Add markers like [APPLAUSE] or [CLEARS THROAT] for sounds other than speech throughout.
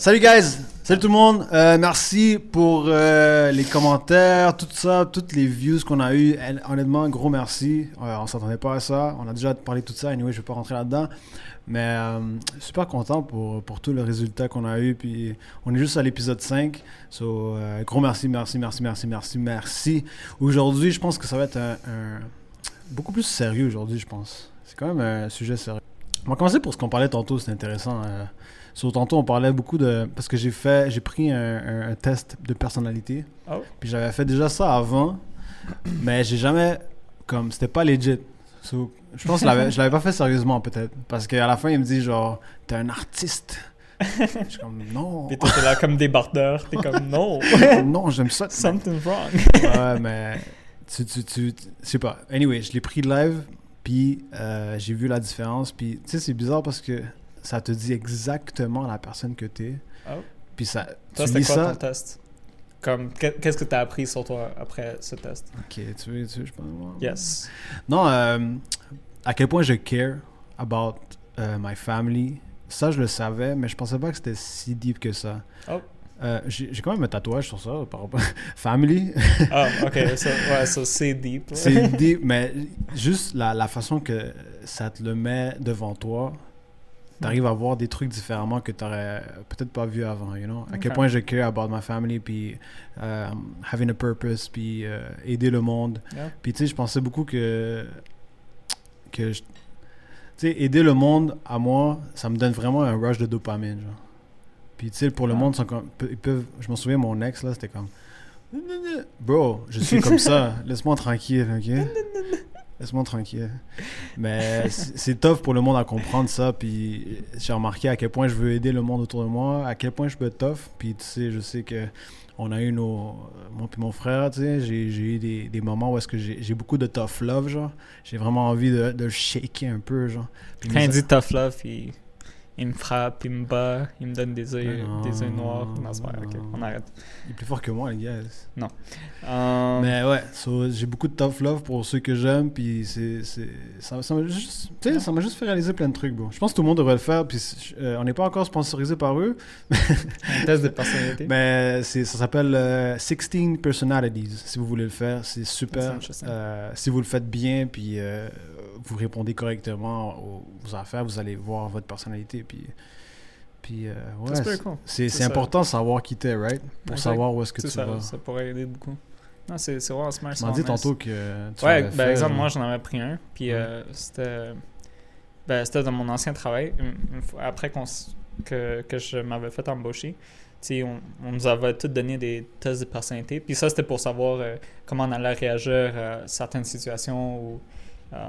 Salut guys, salut tout le monde. Euh, merci pour euh, les commentaires, tout ça, toutes les views qu'on a eu. Honnêtement, gros merci. Euh, on s'attendait pas à ça. On a déjà parlé de tout ça. Anyway, je vais pas rentrer là-dedans. Mais euh, super content pour, pour tout le résultat qu'on a eu. Puis on est juste à l'épisode 5. So, gros merci, merci, merci, merci, merci, merci. Aujourd'hui, je pense que ça va être un, un- beaucoup plus sérieux aujourd'hui, je pense. C'est quand même un sujet sérieux. On va commencer pour ce qu'on parlait tantôt, c'est intéressant. Sur tantôt, on parlait beaucoup de. Parce que j'ai fait. J'ai pris un, test de personnalité. Oh. Puis j'avais fait déjà ça avant. mais j'ai jamais. Comme. C'était pas legit. So, je pense que je l'avais- pas fait sérieusement, peut-être. Parce qu'à la fin, il me dit genre. T'es un artiste. Je suis comme. Non. Puis toi, t'es là comme débardeur. T'es comme, non, [LAUGHS] non, j'aime ça. something's wrong. ouais, mais. Tu, tu, tu, tu- je sais pas. Anyway, je l'ai pris live, puis euh, j'ai vu la différence. Puis, tu sais, c'est bizarre parce que ça te dit exactement la personne que t'es. Oh. Puis ça. Toi, tu lis quoi ça? ton test? Comme, que- qu'est-ce que t'as appris sur toi après ce test? Ok, tu veux, tu veux, je pense. Yes. Non, euh, à quel point je care about euh, my family? Ça, je le savais, mais je pensais pas que c'était si deep que ça. Oh. Euh, j'ai quand même un tatouage sur ça, par rapport [LAUGHS] family. Ah, ok, [LAUGHS] ça, ouais, c'est deep. [LAUGHS] C'est deep, mais juste la, la façon que ça te le met devant toi, t'arrives à voir des trucs différemment que t'aurais peut-être pas vu avant, you know? À quel point je care about my family, puis euh, having a purpose, puis euh, aider le monde. Yeah. Puis tu sais, je pensais beaucoup que. que tu sais, aider le monde, à moi, ça me donne vraiment un rush de dopamine, genre. Puis tu sais, pour le Ah. monde, ils sont comme- ils peuvent. Je me souviens, mon ex, là, c'était comme. Bro, je suis comme ça. [LAUGHS] Laisse-moi tranquille, ok? Laisse-moi tranquille. Mais c'est tough pour le monde à comprendre ça. Puis j'ai remarqué à quel point je veux aider le monde autour de moi, à quel point je peux être tough. Puis tu sais, je sais que on a eu nos. Moi puis mon frère, tu sais, j'ai eu des, des moments où est-ce que j'ai beaucoup de tough love, genre. J'ai vraiment envie de, de le shaker un peu, genre. Puis Quand il dit tough love, il, il me frappe, il me bat, il me donne des yeux, Non. des yeux noirs. Non, c'est pas vrai, ok, on arrête. Il est plus fort que moi, les gars. Euh, Mais ouais, so, j'ai beaucoup de tough love pour ceux que j'aime, puis c'est, c'est, ça, ça m'a juste, ça m'a juste fait réaliser plein de trucs, bon. Je pense que tout le monde devrait le faire, puis euh, on n'est pas encore sponsorisé par eux, un test de personnalité. [LAUGHS] mais c'est, ça s'appelle euh, 16 Personalities, si vous voulez le faire, c'est super. Euh, si vous le faites bien, puis euh, vous répondez correctement aux, aux affaires, vous allez voir votre personnalité, puis, puis euh, ouais, c'est, important de savoir qui t'es, right? Pour Exact. savoir où est-ce que tu ça, vas. ça pourrait aider beaucoup. Non, c'est c'est vraiment smart. Tu m'as dit tantôt que tu Ouais, par fait, exemple, moi j'en avais pris un, puis Ouais. euh, c'était ben, c'était dans mon ancien travail. Après qu'on que, que je m'avais fait embaucher, on, on nous avait tous donné des tests de personnalité. Puis ça, c'était pour savoir euh, comment on allait réagir à certaines situations ou, euh,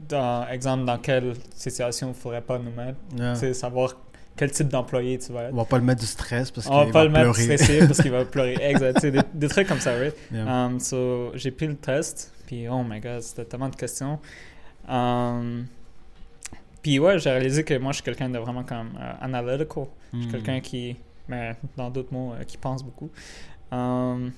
dans, exemple, dans quelle situation il ne faudrait pas nous mettre. Yeah. Savoir quel type d'employé tu vas être. On va pas le mettre du stress parce qu'il On va pas va le mettre pleurer. stressé parce qu'il va [LAUGHS] pleurer. Exact. Des, des trucs comme ça, right? Yeah. Um, so, j'ai pris le test, puis oh my god, c'était tellement de questions. Um, puis ouais, j'ai réalisé que moi, je suis quelqu'un de vraiment comme euh, analytical. Je suis Mm. quelqu'un qui, mais dans d'autres mots, euh, qui pense beaucoup. Um,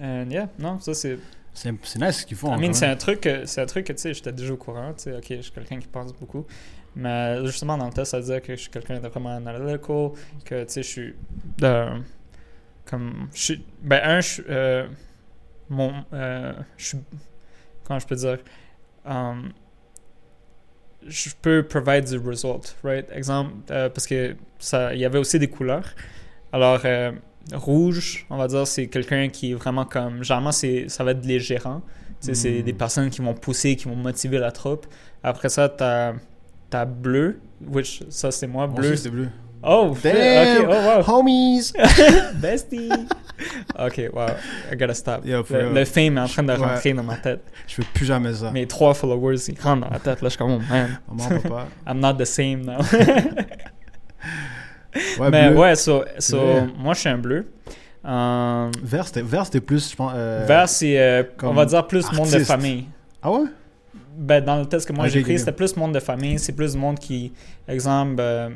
and yeah, non, ça c'est. C'est nice ce qu'ils font. I mean, c'est un truc, c'est un truc que tu sais, j'étais déjà au courant. Tu sais, ok, je suis quelqu'un qui pense beaucoup. Mais justement, dans le test, ça disait que je suis quelqu'un de vraiment analytical, que tu sais, je suis. comme. Je suis. Ben, un, je suis. euh, mon. euh, je suis. Comment je peux dire um, Je peux provide the result, right? Exemple, euh, parce que ça, il y avait aussi des couleurs. Alors, rouge, on va dire, c'est quelqu'un qui est vraiment comme. Généralement, c'est, ça va être les gérants. C'est des personnes qui vont pousser, qui vont motiver la troupe. Après ça, t'as, t'as bleu, which, ça c'est moi, bleu. aussi, c'est bleu. oh, Damn! oh wow. Homies! [LAUGHS] [LAUGHS] Bestie! ok, wow, I gotta stop. Yeah, le, fame est en train de Ouais. rentrer dans ma tête. Je fais plus jamais ça. Mes trois followers, ils rentrent dans la tête. Là, je suis comme, oh man, Maman, papa. [LAUGHS] I'm not the same now. Ouais, Mais bleu. ouais, so, so, moi je suis un bleu. Euh, Vert, c'était plus, je pense. euh, vert, c'est, euh, on va dire, plus monde de famille. Ah ouais? Ben, dans le test que moi j'ai ok. c'était plus monde de famille. C'est plus monde qui, exemple, euh,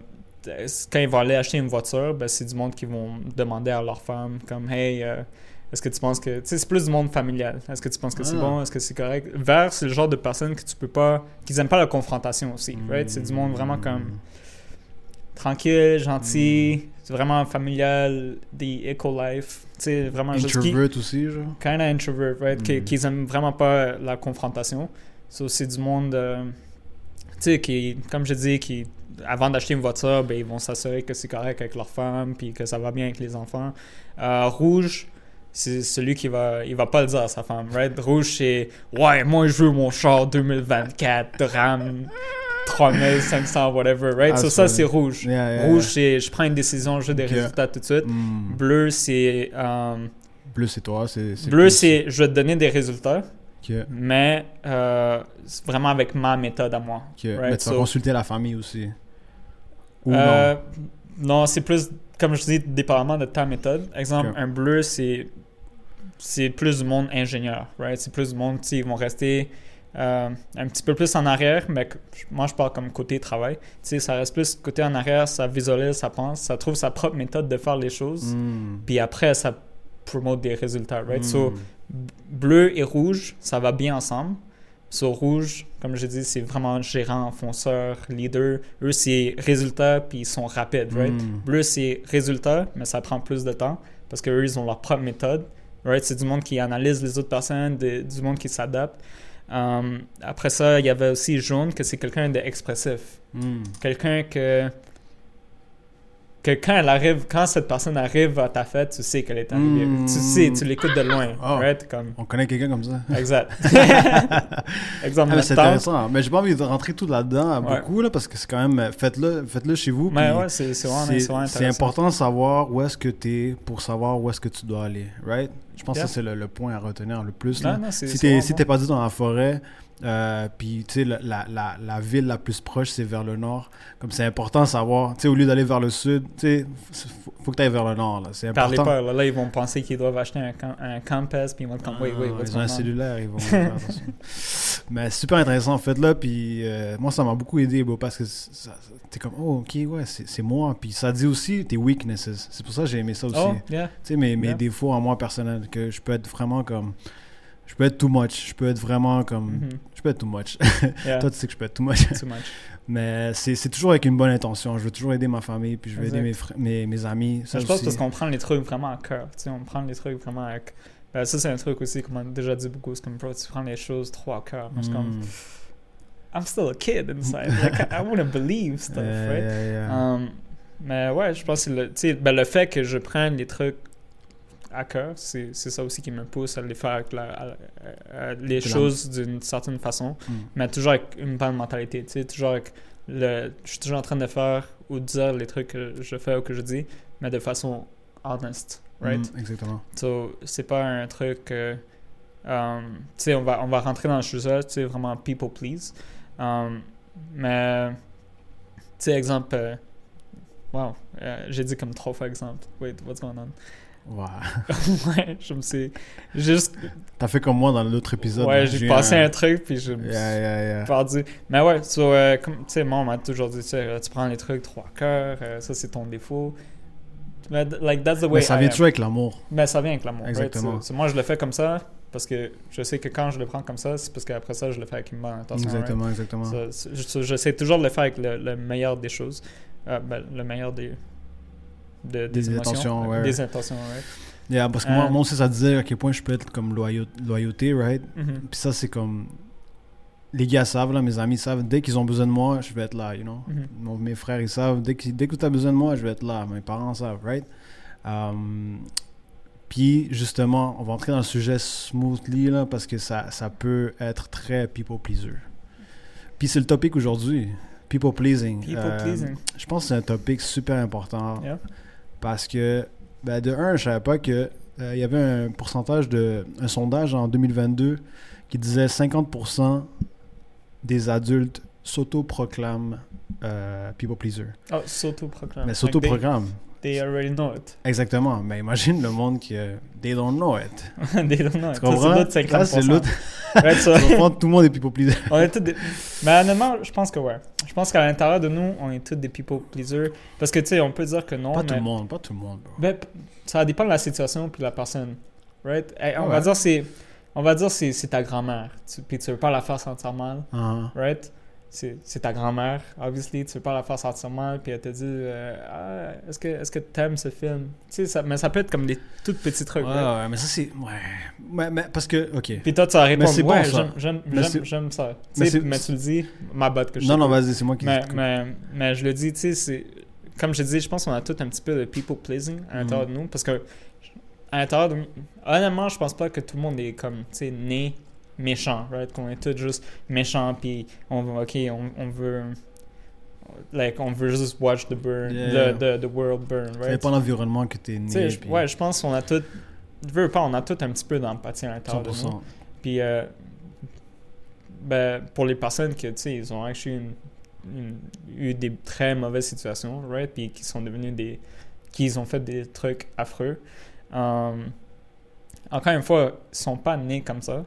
quand ils vont aller acheter une voiture, ben, c'est du monde qui vont demander à leur femme, comme, hey, est-ce que tu penses que. Tu sais, c'est plus du monde familial. Est-ce que tu penses que c'est Ah. bon? Est-ce que c'est correct? Vert, c'est le genre de personnes que tu peux pas. qui aiment pas la confrontation aussi, right? C'est du monde vraiment comme tranquille, gentil, c'est vraiment familial, des eco-life. Sais, vraiment juste qui, Introvert aussi, genre. kind of introvert, right? Qui, Mm. qui aiment vraiment pas la confrontation. C'est aussi du monde, euh, tu sais, qui, comme je dis, qui, avant d'acheter une voiture, ben, ils vont s'assurer que c'est correct avec leur femme, puis que ça va bien avec les enfants. Euh, rouge, c'est celui qui va, il va pas le dire à sa femme, right? Rouge, c'est, ouais, moi, je veux mon char 2024 de RAM 3500, whatever, right? Ah, so, ça, c'est rouge. Yeah, yeah, Rouge, c'est, je prends une décision, je veux des résultats tout de suite. Mm. Bleu, c'est, euh, Bleu, c'est toi. c'est Bleu, c'est je vais te donner des résultats, mais euh, vraiment avec ma méthode à moi. ok. Right, Mais tu vas so- consulter la famille aussi. Ou Euh, non? non, c'est plus, comme je dis, dépendamment de ta méthode. Exemple, un bleu, c'est c'est plus du monde ingénieur, right? C'est plus du monde, ils vont rester euh, un petit peu plus en arrière, mais moi, je parle comme côté travail. Tu sais, ça reste plus côté en arrière, ça visualise, ça pense, ça trouve sa propre méthode de faire les choses, Mm. puis après, ça promote des résultats, right? Mm. So, bleu et rouge, ça va bien ensemble. Sur rouge, comme je dis, c'est vraiment gérant, fonceur, leader. Eux, c'est résultat, puis ils sont rapides, right? Mm. Bleu, c'est résultat, mais ça prend plus de temps parce qu'eux, ils ont leur propre méthode. Right? C'est du monde qui analyse les autres personnes, de- du monde qui s'adapte. Um, après ça, il y avait aussi jaune, que c'est quelqu'un d'expressif. Mm. Quelqu'un que que quand elle arrive, quand cette personne arrive à ta fête, tu sais qu'elle est arrivée. Mm. Tu sais, tu l'écoutes de loin. Oh. Right? Comme, On connaît quelqu'un comme ça. exact. Exemple, [LAUGHS] Ah, mais notre c'est intéressant. Mais j'ai pas envie de rentrer tout là-dedans Ouais. beaucoup, là, parce que c'est quand même. Faites-le faites chez vous. Mais ouais, c'est c'est vraiment, c'est vraiment important de savoir où est-ce que tu es pour savoir où est-ce que tu dois aller. Right? Je pense Yeah. que c'est le, le point à retenir le plus. Là. non, si t'es si pas dit dans la forêt, euh, puis tu sais, la, la, ville la plus proche, c'est vers le nord. Comme c'est important de savoir, tu sais, au lieu d'aller vers le sud, tu sais, faut, faut que tu ailles vers le nord. là. C'est Parlez important. pas, là, là, ils vont penser qu'ils doivent acheter un, un Campus, puis ils vont être comme, wait, wait, Ah, ils ont un cellulaire, ils vont [LAUGHS] faire attention. Mais super intéressant, faites-le. Puis euh, moi, ça m'a beaucoup aidé, bro, parce que t'es comme, oh, ok, ouais, c'est moi. Puis ça dit aussi tes weaknesses. C'est pour ça que j'ai aimé ça aussi. Oh, Tu sais, mes, mes Yeah. défauts en moi personnel, que je peux être vraiment comme. Je peux être too much. Je peux être vraiment comme. Mhm. Je peux être too much. [LAUGHS] Yeah. Toi, tu sais que je peux être too much. Too much. Mais c'est toujours avec une bonne intention. Je veux toujours aider ma famille, puis je veux Exact. aider mes, mes, mes amis. Ça je pense aussi. parce qu'on prend les trucs vraiment à cœur. Tu sais, on prend les trucs vraiment avec. Ben, ça, c'est un truc aussi qu'on m'a déjà dit beaucoup. C'est comme, bro, tu prends les choses trop à cœur. Moi, je suis comme, Mm. I'm still a kid inside. Like, I, want to believe stuff, [LAUGHS] Yeah, right? yeah. Um, mais ouais, je pense que le, ben, le fait que je prenne les trucs à cœur, c'est c'est ça aussi qui me pousse à les faire avec la, à- à- à- les choses d'une certaine façon, Mm. mais toujours avec une bonne mentalité, tu sais, toujours avec le, je suis toujours en train de faire ou de dire les trucs que je fais ou que je dis, mais de façon honest, right? Mm, exactement. So, c'est pas un truc. euh, um, tu sais, on va, on va rentrer dans le sujet, tu sais, vraiment people please. Um, mais, tu sais, exemple. euh, wow, euh, j'ai dit comme trois fois exemple. Wait, what's going on? Ouais. [LAUGHS] ouais, je me suis. Juste. T'as fait comme moi dans l'autre épisode. ouais, j'ai passé un truc, puis je me Yeah, suis yeah, yeah. perdu. Mais ouais, so, euh, comme, tu sais, moi, on m'a toujours dit, tu tu prends les trucs trois cœurs, euh, ça c'est ton défaut. Mais, like, that's the way Mais ça I vient toujours avec l'amour. Mais ça vient avec l'amour. right? Exactement. So- so moi, je le fais comme ça parce que je sais que quand je le prends comme ça, c'est parce qu'après ça, je le fais avec une bonne intention. right? Exactement, exactement. So- je- J'essaie toujours de le faire avec le, le meilleur des choses. Euh, ben, le meilleur des, de- des, intentions, ouais. Des intentions, right? Yeah, parce que moi, Euh, moi aussi, ça disait à quel point je peux être comme loyau- loyauté, right? Mhm. Puis ça, c'est comme. Les gars savent, là, mes amis savent, dès qu'ils ont besoin de moi, je vais être là, you know? Mhm. Mon- mes frères, ils savent, dès que, dès que tu as besoin de moi, je vais être là. Mes parents savent, right? Um, puis, justement, on va entrer dans le sujet smoothly, là, parce que ça, ça peut être très people pleaser. Puis, c'est le topic aujourd'hui. People pleasing. People Euh, pleasing. Je pense que c'est un topic super important Yeah. Parce que, ben, de un, je savais pas que euh, il y avait un pourcentage de. un sondage en 2022 qui disait 50% des adultes s'auto-proclament euh, people pleaser. Oh, s'auto-proclame. Mais s'auto-proclament. They, already know it. Exactement. Mais imagine le monde qui. euh, they don't know it. [LAUGHS] they don't know it. Tu Ça, comprends? c'est Ça, c'est 50%. l'autre. So- [LAUGHS] Tu comprends? Tout le monde est people pleaser. [LAUGHS] On est tous des... Mais honnêtement, je pense que ouais. Je pense qu'à l'intérieur de nous, on est tous des people pleasers. Parce que, tu sais, on peut dire que non, Pas mais... tout le monde, pas tout le monde, bro. Ben, p- ça dépend de la situation puis de la personne. Right? Eh, on Ouais. va dire c'est... On va dire c'est c'est ta grand-mère. Tu- Puis tu veux pas la faire sentir mal. Ah, Right? C'est ta grand-mère, obviously, tu veux pas la faire sentir mal, puis elle te dit euh, ah, est-ce que est-ce que t'aimes ce film? Tu sais, ça, mais ça peut être comme des tout petits trucs. Ouais, mais ça c'est. Ouais. Mais, mais parce que. Ok. Puis toi, tu c'est bon, ouais, ça. j'aime- ça. Mais mais tu le dis, ma botte que je Non, non, vas-y, c'est moi qui. mais, mais, mais je le dis, tu sais, c'est. Comme je dis, je pense qu'on a tout un petit peu de people pleasing à l'intérieur Mhm. de nous. Parce que, à l'intérieur de Honnêtement, je pense pas que tout le monde est comme, tu sais, né méchant, right? Qu'on est tous juste méchants, puis on veut, ok, on, on veut. Like, on veut juste watch the burn, Yeah. the, the, the world burn, right? dépend de l'environnement que t'es né. puis- ouais, je pense qu'on a tout. Je veux pas, on a tout un petit peu d'empathie à l'intérieur de nous. 100%. Puis, euh, ben, pour les personnes qui, tu sais, ils ont actually une- une- eu des très mauvaises situations, right? Puis qui sont devenus des. qui ont fait des trucs affreux. euh, encore une fois, ils sont pas nés comme ça.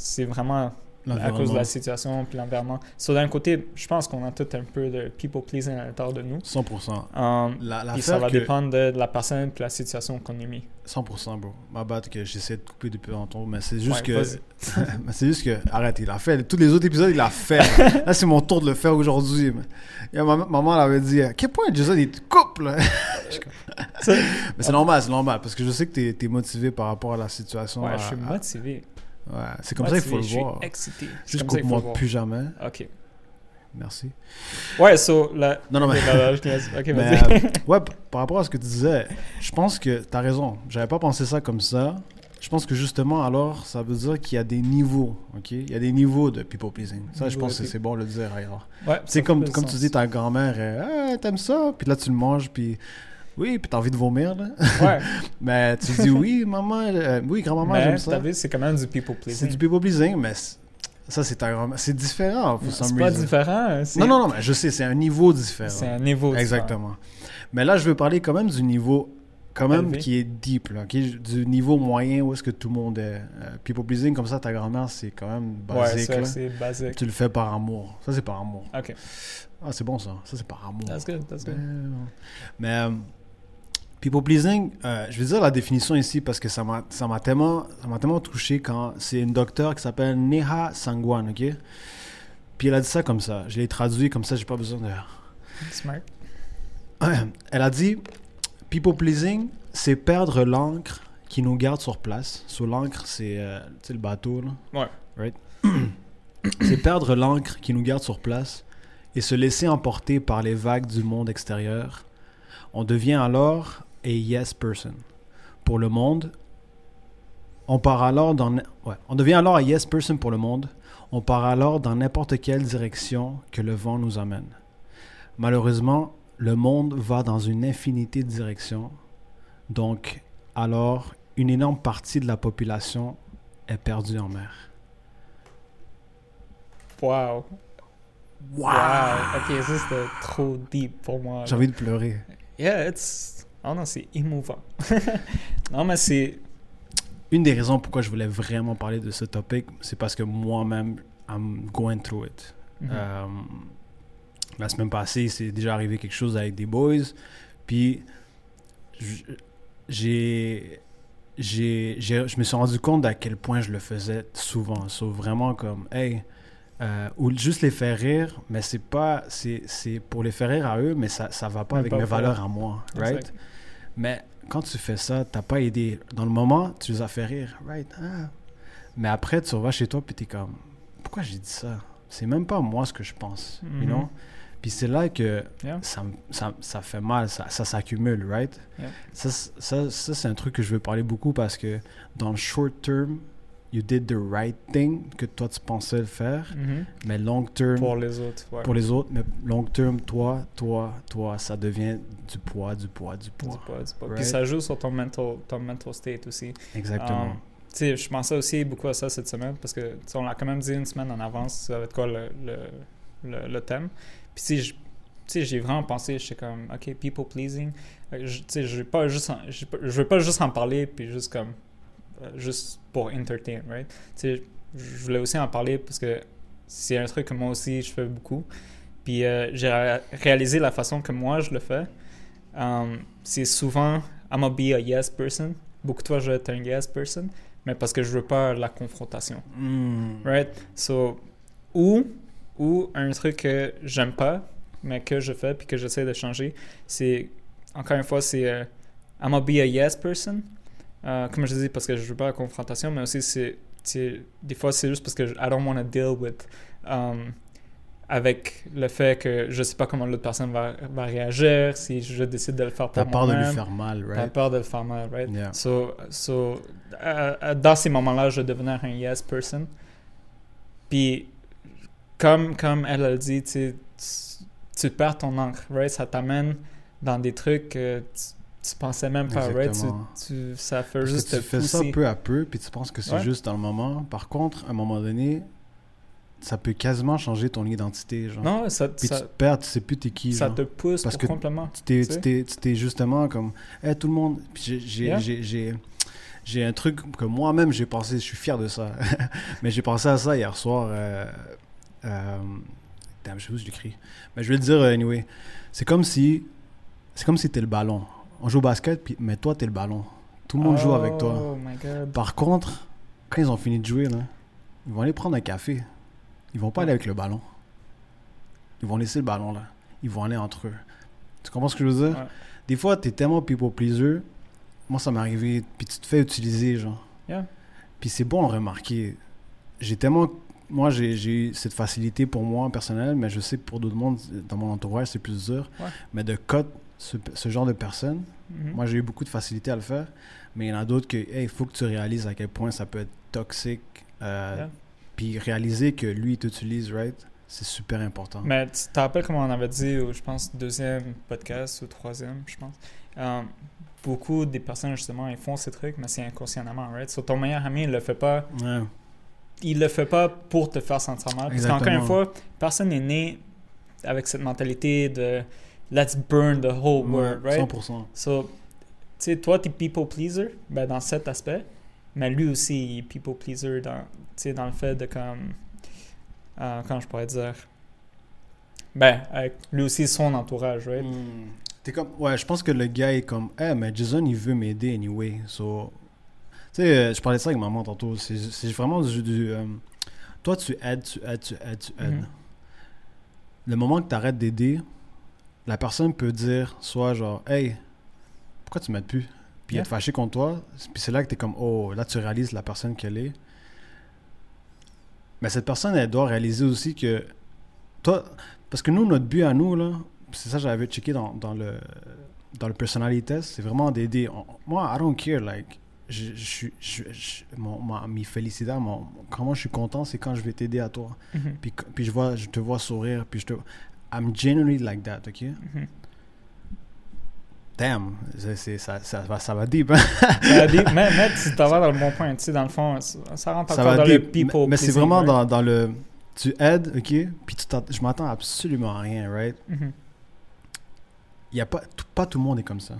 C'est vraiment à cause de la situation puis l'environnement. So, d'un côté, je pense qu'on a tout un peu de people pleasing à l'intérieur de nous. 100%. Euh, La, puis ça va que... dépendre de, de la personne puis la situation qu'on est mis. 100% bro. Ma batte que j'essaie de couper depuis longtemps, mais c'est juste Ouais, que [LAUGHS] c'est juste que arrête, il a fait tous les autres épisodes, il l'a fait. [LAUGHS] là, c'est mon tour de le faire aujourd'hui. ma maman elle avait dit à quel point Jason il te coupe là. Mais c'est normal, c'est normal parce que je sais que t'es es motivé par rapport à la situation. Ouais, à- je suis à- motivé. Ouais, c'est comme ça qu'il faut le voir. excité. Juste le voir. plus jamais. Ok. Merci. Ouais, so, la... Non, non, [LAUGHS] mais- Ok, [LAUGHS] non, non, je te laisse. Ok, Mais, euh, ouais, par rapport à ce que tu disais, je pense que t'as raison. J'avais pas pensé ça comme ça. Je pense que justement, alors, ça veut dire qu'il y a des niveaux, ok? Il y a des niveaux de people pleasing. Ça, je pense que c'est bon de le dire, alors. Ouais, C'est comme, comme tu dis, ta grand-mère, ah, t'aimes ça? Puis là, tu le manges, puis oui, puis t'as envie de vomir, là. Ouais, [LAUGHS] Mais tu dis oui, maman, euh, oui, grand-maman, mais j'aime ça. vu, c'est quand même du people C'est pleasing. du people pleasing, mais ça, c'est ta grand-mère. C'est différent, C'est pas différent. c'est- Non, non, non, mais je sais, c'est un niveau différent. C'est un niveau différent. Exactement. Mais là, je veux parler quand même du niveau quand même Élevé. qui est deep, là, du niveau moyen où est-ce que tout le monde est. Euh, people pleasing, comme ça, ta grand-mère, c'est quand même Ouais, basique. c'est là. c'est basique. Tu le fais par amour. Ça, c'est par amour. Ok, Ah, c'est bon ça. Ça, c'est par amour. that's good, that's good. Ben, Mais euh, people pleasing, euh, je vais dire la définition ici parce que ça m'a tellement ça tellement touché quand c'est une docteure qui s'appelle Neha Sangwan, ok? Puis elle a dit ça comme ça. Je l'ai traduit comme ça, j'ai pas besoin de. Smart. [CLEARS THROAT] Elle a dit people pleasing, c'est perdre l'encre qui nous garde sur place. Sur l'encre, c'est euh, le bateau là. Ouais. Right? [CLEARS THROAT] c'est perdre l'encre qui nous garde sur place et se laisser emporter par les vagues du monde extérieur. On devient alors a yes person. Pour le monde, on part alors dans ouais, on devient alors a yes person pour le monde. On part alors dans n'importe quelle direction que le vent nous amène. Malheureusement, le monde va dans une infinité de directions. Donc, alors, une énorme partie de la population est perdue en mer. Wow. Wow. Ok, ça c'était trop deep pour moi. J'ai envie de pleurer. Yeah, it's. Oh non, c'est émouvant. [LAUGHS] non, mais c'est. Une des raisons pourquoi je voulais vraiment parler de ce topic, c'est parce que moi-même, I'm going through it. Mhm. Euh, la semaine passée, c'est déjà arrivé quelque chose avec des boys. Puis, j'ai, j'ai- je me suis rendu compte à quel point je le faisais souvent. So, vraiment comme, hey, euh, ou juste les faire rire, mais c'est pas, c'est, pour les faire rire à eux, mais ça, ça va pas Mais avec pas mes valeurs à moi, right? Exact. Mais quand tu fais ça, t'as pas aidé. Dans le moment, tu les as fait rire, right? Ah. Mais après, tu vas chez toi, puis t'es comme, pourquoi j'ai dit ça? C'est même pas moi ce que je pense, you Mhm. know? Puis c'est là que Yeah. ça, ça, ça fait mal, ça, ça s'accumule, right? Yeah. Ça, ça, ça c'est un truc que je veux parler beaucoup parce que dans le short term, you did the right thing que toi tu pensais le faire, Mhm. mais long term, Pour les autres, ouais. pour les autres, mais long term, toi, toi, toi, ça devient du poids, du poids, du Du poids. poids, du poids. Right? Puis ça joue sur ton mental, ton mental state aussi. Exactement. Um, tu sais, je pensais aussi beaucoup à ça cette semaine parce que tu sais, on l'a quand même dit une semaine en avance, ça va être quoi le, le, le, le thème. Puis tu sais, je- tu sais, j'ai vraiment pensé, j'étais comme, ok, people pleasing. Euh, je- Tu sais, je vais pas juste, en- je vais pas- je juste en parler puis juste comme, juste pour entertain, right? Tu sais, je voulais aussi en parler parce que c'est un truc que moi aussi je fais beaucoup. Puis euh, j'ai ré- réalisé la façon que moi je le fais. Um, c'est souvent, I'm gonna be a yes person. Beaucoup de fois, je vais être un yes person, mais parce que je veux pas la confrontation. Hmm. Right? So, ou, Ou un truc que j'aime pas, mais que je fais puis que j'essaie de changer, c'est, encore une fois, c'est euh, I'm gonna be a yes person. Euh, comme je dis, parce que je veux pas la confrontation, mais aussi, c'est, des fois, c'est juste parce que je- I don't want to deal with um, avec le fait que je sais pas comment l'autre personne va, va réagir, si je décide de le faire T'as pour peur de lui moi-même. faire mal, T'as right? peur de le faire mal, right? Yeah. So, so euh, euh, dans ces moments-là, je devenais un yes person. Puis, comme, comme elle a dit, tu, tu, tu perds ton encre, right? Ça t'amène dans des trucs que tu, tu pensais même pas, right? Tu, ça fait Parce que juste tu te fais ça peu à peu, puis tu penses que c'est Ouais. juste dans le moment. Par contre, à un moment donné, ça peut quasiment changer ton identité, genre. Non, ça, Puis ça, tu te perds, tu sais plus t'es qui, ça genre. te pousse Parce pour que complètement. Tu t'es- tu sais. tu t'es tu t'es justement comme, hey, tout le monde. Puis j'ai- j'ai Yeah. j'ai- j'ai j'ai un truc que moi-même j'ai pensé, je suis fier de ça. [LAUGHS] Mais j'ai pensé à ça hier soir. Euh, euh, damn, je sais où je l'écris. Mais je vais le dire euh, anyway. C'est comme si, c'est comme si t'es le ballon. On joue au basket, puis, mais toi t'es le ballon. Tout le monde joue avec toi. Oh my god. Par contre, quand ils ont fini de jouer, là, ils vont aller prendre un café. Ils vont pas aller avec le ballon. Ils vont laisser le ballon là. Ils vont aller entre eux. Tu comprends ce que je veux dire? Ouais. Des fois, t'es tellement people pleaser. Moi, ça m'est arrivé. Puis tu te fais utiliser, genre. Yeah. Puis c'est bon le remarquer. J'ai tellement. Moi, j'ai eu cette facilité pour moi personnel, mais je sais que pour d'autres mondes, dans mon entourage, c'est plus dur. Ouais. Mais de cut ce, ce genre de personnes, Mhm. moi, j'ai eu beaucoup de facilité à le faire, mais il y en a d'autres que, hey, il faut que tu réalises à quel point ça peut être toxique. euh, Yeah. Puis réaliser que lui, il t'utilise, right? C'est super important. Mais tu te rappelles comment on avait dit, je pense, deuxième podcast ou troisième, je pense. euh, beaucoup des personnes, justement, ils font ces trucs, mais c'est inconsciemment, right? So, ton meilleur ami, il le fait pas. Il le fait pas pour te faire sentir mal. Parce qu'encore une fois, personne n'est né avec cette mentalité de let's burn the whole world, right? 100%. So, tu sais, toi, t'es people pleaser ben, dans cet aspect, mais lui aussi, il est people pleaser dans, tu sais, dans le fait de comme. euh, comment je pourrais dire? Ben, avec lui aussi, son entourage, right? Hmm. T'es comme, ouais, je pense que le gars est comme, eh, mais Jason, il veut m'aider anyway. So, tu sais, euh, je parlais de ça avec maman tantôt. C'est vraiment du. du, euh, toi, tu aides, tu aides, tu aides, tu aides. Mhm. Le moment que tu arrêtes d'aider, la personne peut dire soit genre, hey, pourquoi tu m'aides plus? Puis Yeah. être fâché contre toi. Puis c'est là que tu es comme, oh, là, tu réalises la personne qu'elle est. Mais cette personne, elle doit réaliser aussi que toi, parce que nous, notre but à nous, là, c'est ça que j'avais checké dans, dans le dans le personality test, c'est vraiment d'aider. Moi, I don't care, like, je, je, je, je- mon, ma, mes mon, comment je suis content, c'est quand je vais t'aider à toi. Mhm. Puis, puis je, vois, je te vois sourire, puis je te... I'm genuinely like that, OK? Mhm. Damn, ça, ça, va, ça va deep, hein? Ça a dit- mais, mais tu t'en vas dans le bon point, tu sais, dans le fond, ça, rentre ça encore va dans le deep. people Mais, mais c'est vraiment dans, dans le... Tu aides, OK? Puis tu je m'attends absolument à rien, right? Il y a pas, tout, pas tout le monde est comme ça.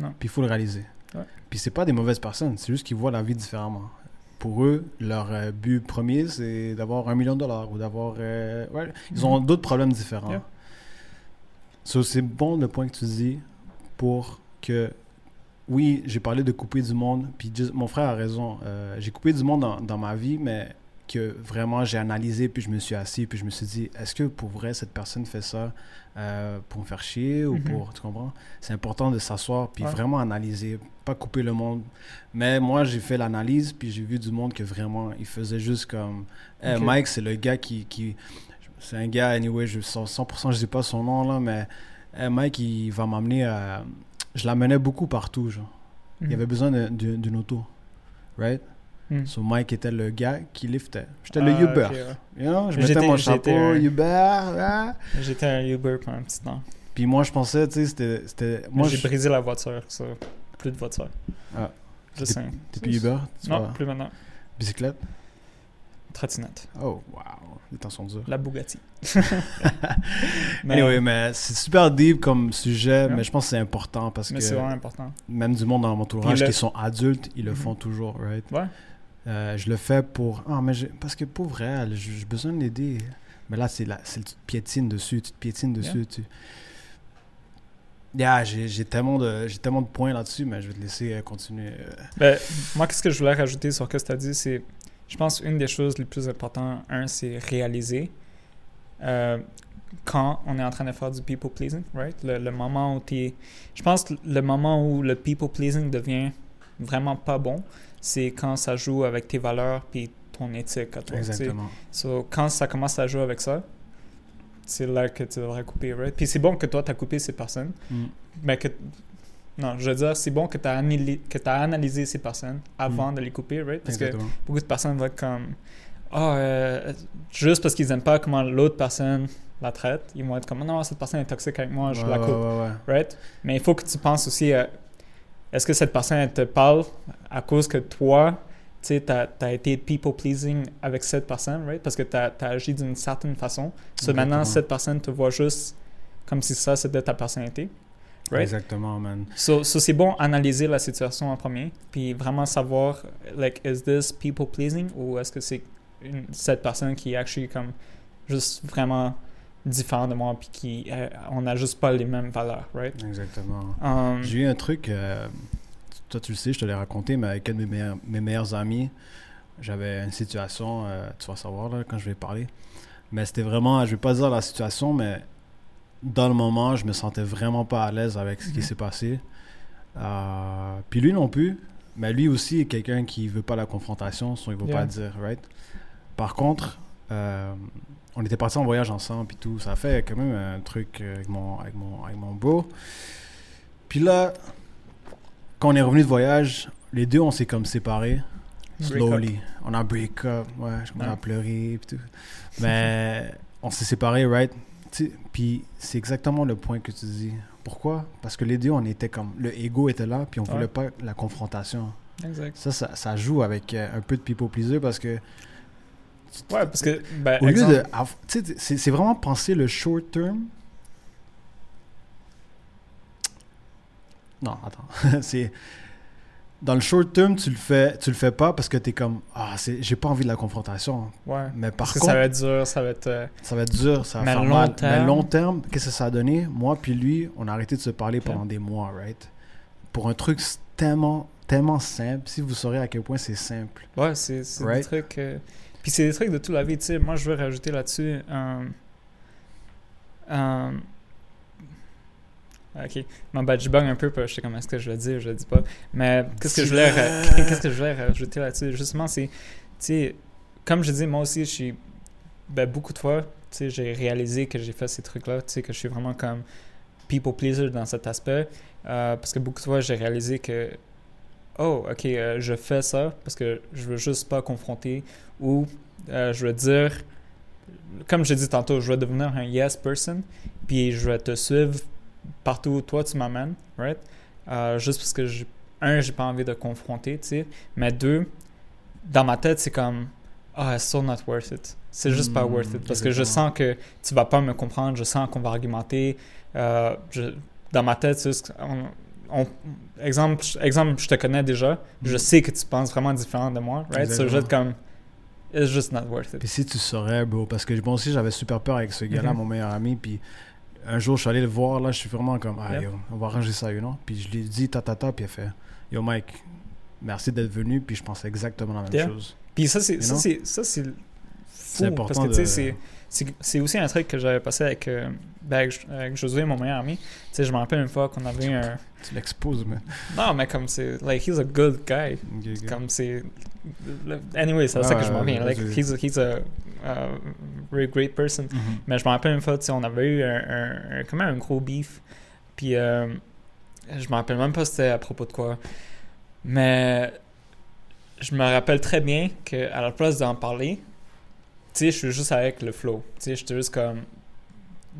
Non. Puis il faut le réaliser. Ouais. Puis c'est pas des mauvaises personnes, c'est juste qu'ils voient la vie différemment. Pour eux, leur euh, but premier, c'est d'avoir un million de dollars ou d'avoir... euh, ouais, ils ont d'autres problèmes différents. Yeah. So, c'est bon le point que tu dis pour que... Oui, j'ai parlé de couper du monde, puis mon frère a raison. euh, j'ai coupé du monde dans, dans ma vie, mais que vraiment j'ai analysé, puis je me suis assis, puis je me suis dit, est-ce que pour vrai cette personne fait ça euh, pour me faire chier ou Mhm. pour... Tu comprends? C'est important de s'asseoir, puis Ouais. vraiment analyser, pas couper le monde. Mais moi, j'ai fait l'analyse, puis j'ai vu du monde que vraiment, il faisait juste comme... Eh. Mike, c'est le gars qui... qui c'est un gars, anyway, je, 100%, je sais pas son nom, là, mais eh, Mike, il va m'amener à... Je l'amenais beaucoup partout, genre. Il Mhm. avait besoin d'une auto, right? So Mike était le gars qui liftait. J'étais Ah, le Uber. ok, ouais. You know, je J'étais- mettais mon chapeau, un- Uber, ah. J'étais un Uber pendant un petit temps. Puis moi, je pensais, tu sais, c'était... Moi, j'ai je... brisé la voiture, ça. Plus de voiture. Ah. Juste un. T'es plus Uber? tu Non, plus maintenant. Bicyclette? Trottinette. Oh, wow. Les temps sont durs. La Bugatti. [LAUGHS] Anyway, mais c'est super deep comme sujet, Yeah. mais je pense que c'est important parce mais que c'est vraiment important. même du monde dans mon entourage le- qui sont adultes, ils le Mhm. font toujours, right? Ouais. Euh, je le fais pour... Ah, mais parce que pour vrai, j'ai besoin de l'aider. Mais là, c'est la... tu te piétines dessus, tu te piétines dessus, Yeah. tu... Yeah, j'ai tellement, de, tellement de points là-dessus, mais je vais te laisser euh, continuer. euh. Ben, moi, qu'est-ce que je voulais rajouter sur ce que tu as dit, c'est, je pense, une des choses les plus importantes, un, c'est réaliser euh, quand on est en train de faire du people pleasing, right? Le, le moment où tu Je pense que le moment où le people pleasing devient vraiment pas bon, c'est quand ça joue avec tes valeurs puis ton éthique à toi. Exactement. So, quand ça commence à jouer avec ça, c'est là que tu devrais couper, right? Puis c'est bon que toi, tu as coupé ces personnes, Mm. mais que. Non, je veux dire, c'est bon que tu as, analysé ces personnes avant de les couper, right? Parce que beaucoup de personnes vont être comme. Euh, juste parce qu'ils n'aiment pas comment l'autre personne la traite, ils vont être comme non, cette personne est toxique avec moi, je Ouais, la coupe, ouais, ouais. right? Mais il faut que tu penses aussi à est-ce que cette personne elle te parle à cause que toi, tu sais, t'as as été people pleasing avec cette personne, right? Parce que tu as, agi d'une certaine façon. So maintenant, cette personne te voit juste comme si ça, c'était ta personnalité. Right? Exactement, man. So, so c'est bon analyser la situation en premier, puis vraiment savoir, like, is this people pleasing ou est-ce que c'est cette personne qui est actually comme juste vraiment différente de moi, puis qui, euh, on n'a juste pas les mêmes valeurs, right? Exactement. Um, J'ai eu un truc, euh, toi tu le sais, je te l'ai raconté, mais avec un de mes meilleurs, mes meilleurs amis, j'avais une situation, euh, tu vas savoir là, quand je vais parler. Mais c'était vraiment, je vais pas dire la situation, mais dans le moment, je me sentais vraiment pas à l'aise avec ce qui Mhm. s'est passé. Euh, puis lui non plus, mais lui aussi est quelqu'un qui veut pas la confrontation, sinon il veut Yeah. pas le dire, right? Par contre, euh, on était partis en voyage ensemble puis tout, ça a fait quand même un truc avec mon, avec mon, avec mon bro. Puis là, quand on est revenu de voyage, les deux on s'est comme séparés. Slowly. On a break up, ouais, je commence Ouais. à pleurer puis tout. Mais on s'est séparés, right? Puis c'est exactement le point que tu dis. Pourquoi? Parce que les deux, on était comme... Le ego était là, puis on Ouais. voulait pas la confrontation. exact. Ça, ça, ça joue avec euh, un peu de people pleaser parce que... Ouais, parce que, ben, Au lieu exemple, de... av- Tu sais, c'est c'est vraiment penser le short term. Non, attends. [LAUGHS] c'est... Dans le short term, tu le fais, tu le fais pas parce que t'es comme... Ah, c'est- j'ai pas envie de la confrontation. ouais. Mais par Parce que contre... ça va être dur, ça va être... euh, Ça va être dur, ça va Mais faire long mal. terme- Mais long terme, qu'est-ce que ça a donné? Moi puis lui, on a arrêté de se parler pendant des mois, right? Pour un truc tellement, tellement simple. Si vous saurez à quel point c'est simple. Ouais, c'est c'est Right? des trucs. euh, Puis c'est des trucs de toute la vie, tu sais. Moi, je veux rajouter là-dessus. euh, euh, Ok. Mon bad, je bug un peu, parce que je sais comment est-ce que je le dis, je le dis pas. Mais qu'est-ce que je voulais, [LAUGHS] qu'est-ce que je voulais rajouter là-dessus? Justement, c'est, tu sais, comme je dis, moi aussi, je suis, ben, beaucoup de fois, tu sais, j'ai réalisé que j'ai fait ces trucs-là, tu sais, que je suis vraiment comme people pleaser dans cet aspect, euh, parce que beaucoup de fois, j'ai réalisé que oh, ok, euh, je fais ça parce que je veux juste pas confronter ou euh, je veux dire, comme je dit tantôt, je veux devenir un yes person, puis je vais te suivre partout où toi tu m'amènes, right? Euh, juste parce que, je- un, j'ai pas envie de confronter, tu sais, mais deux, dans ma tête, c'est comme, ah, it's so not worth it. C'est juste pas Mm, worth it parce que je sens que tu vas pas me comprendre, je sens qu'on va argumenter. Euh, je- dans ma tête, c'est juste, on- exemple, exemple, je te connais déjà, je Mm. sais que tu penses vraiment différent de moi, right? So, je vais être comme, it's just not worth it. Puis si tu saurais, bro, parce que moi aussi j'avais super peur avec ce gars-là, Mhm. mon meilleur ami, puis un jour je suis allé le voir, là, je suis vraiment comme, ah, Yep. yo, on va arranger ça, you know? Puis je lui ai dit, ta, ta, ta, puis il a fait, yo, Mike, merci d'être venu, puis je pensais exactement la même Yeah. chose. Puis ça, c'est ça, c'est ça, c'est fou, parce que tu sais, de- c'est- c'est aussi un truc que j'avais passé avec, euh, ben, avec, avec Josué, mon meilleur ami. Tu sais, je me rappelle une fois qu'on avait un... Tu l'exposes, mais. Non, mais comme c'est... Like, he's a good guy. Comme c'est... Anyway, c'est à ça que je m'en viens. Like, he's a, he's a uh, very great person. Mhm. Mais je me rappelle une fois, tu sais, on avait eu un, un, un- même un gros beef. Puis euh, je me rappelle même pas c'était à propos de quoi. Mais je me rappelle très bien qu'à la place d'en parler, sais, je suis juste avec le flow. Tu sais, j'étais juste comme.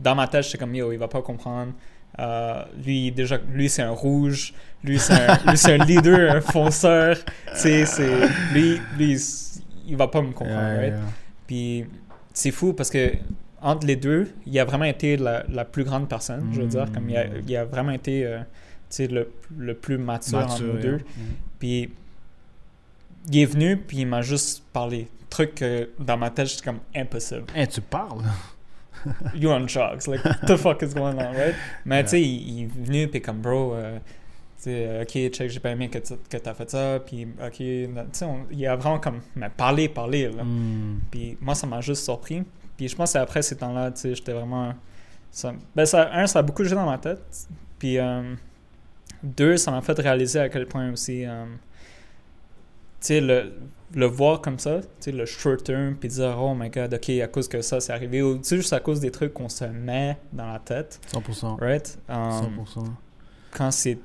Dans ma tête, j'étais comme yo, il va pas comprendre. Euh, lui, déjà, lui, c'est un rouge. Lui, c'est un, leader, un fonceur. Tu sais, c'est. Lui, lui, il va pas me comprendre, Yeah, right? yeah. Puis c'est fou parce que entre les deux, il a vraiment été la, la plus grande personne, je veux dire. Comme il a, Mm. il a vraiment été euh, tu sais, le, le plus mature, entre Mature, nous yeah. deux. Mhm. Puis il est venu, puis il m'a juste parlé. Truc que dans ma tête, j'étais comme impossible. Hey, tu parles? [LAUGHS] You on drugs. Like, what the fuck is going on, right? Mais Yeah. tu sais, il, il est venu, puis comme, bro, euh, tu sais, euh, ok, check, j'ai pas aimé que tu que t'as fait ça, puis ok, tu sais, il a vraiment comme, mais parlé, parlé, là. Mm. Puis moi, ça m'a juste surpris. Puis je pense que après ces temps-là, tu sais, j'étais vraiment. Ça, ben ça, un, ça a beaucoup joué dans ma tête. Puis euh, deux, ça m'a fait réaliser à quel point aussi. euh, tu sais, le, le voir comme ça, tu sais, le short term, puis dire, oh my god, ok, à cause que ça, c'est arrivé, ou tu sais, juste à cause des trucs qu'on se met dans la tête, 100%. right? Um, 100%. quand c'est.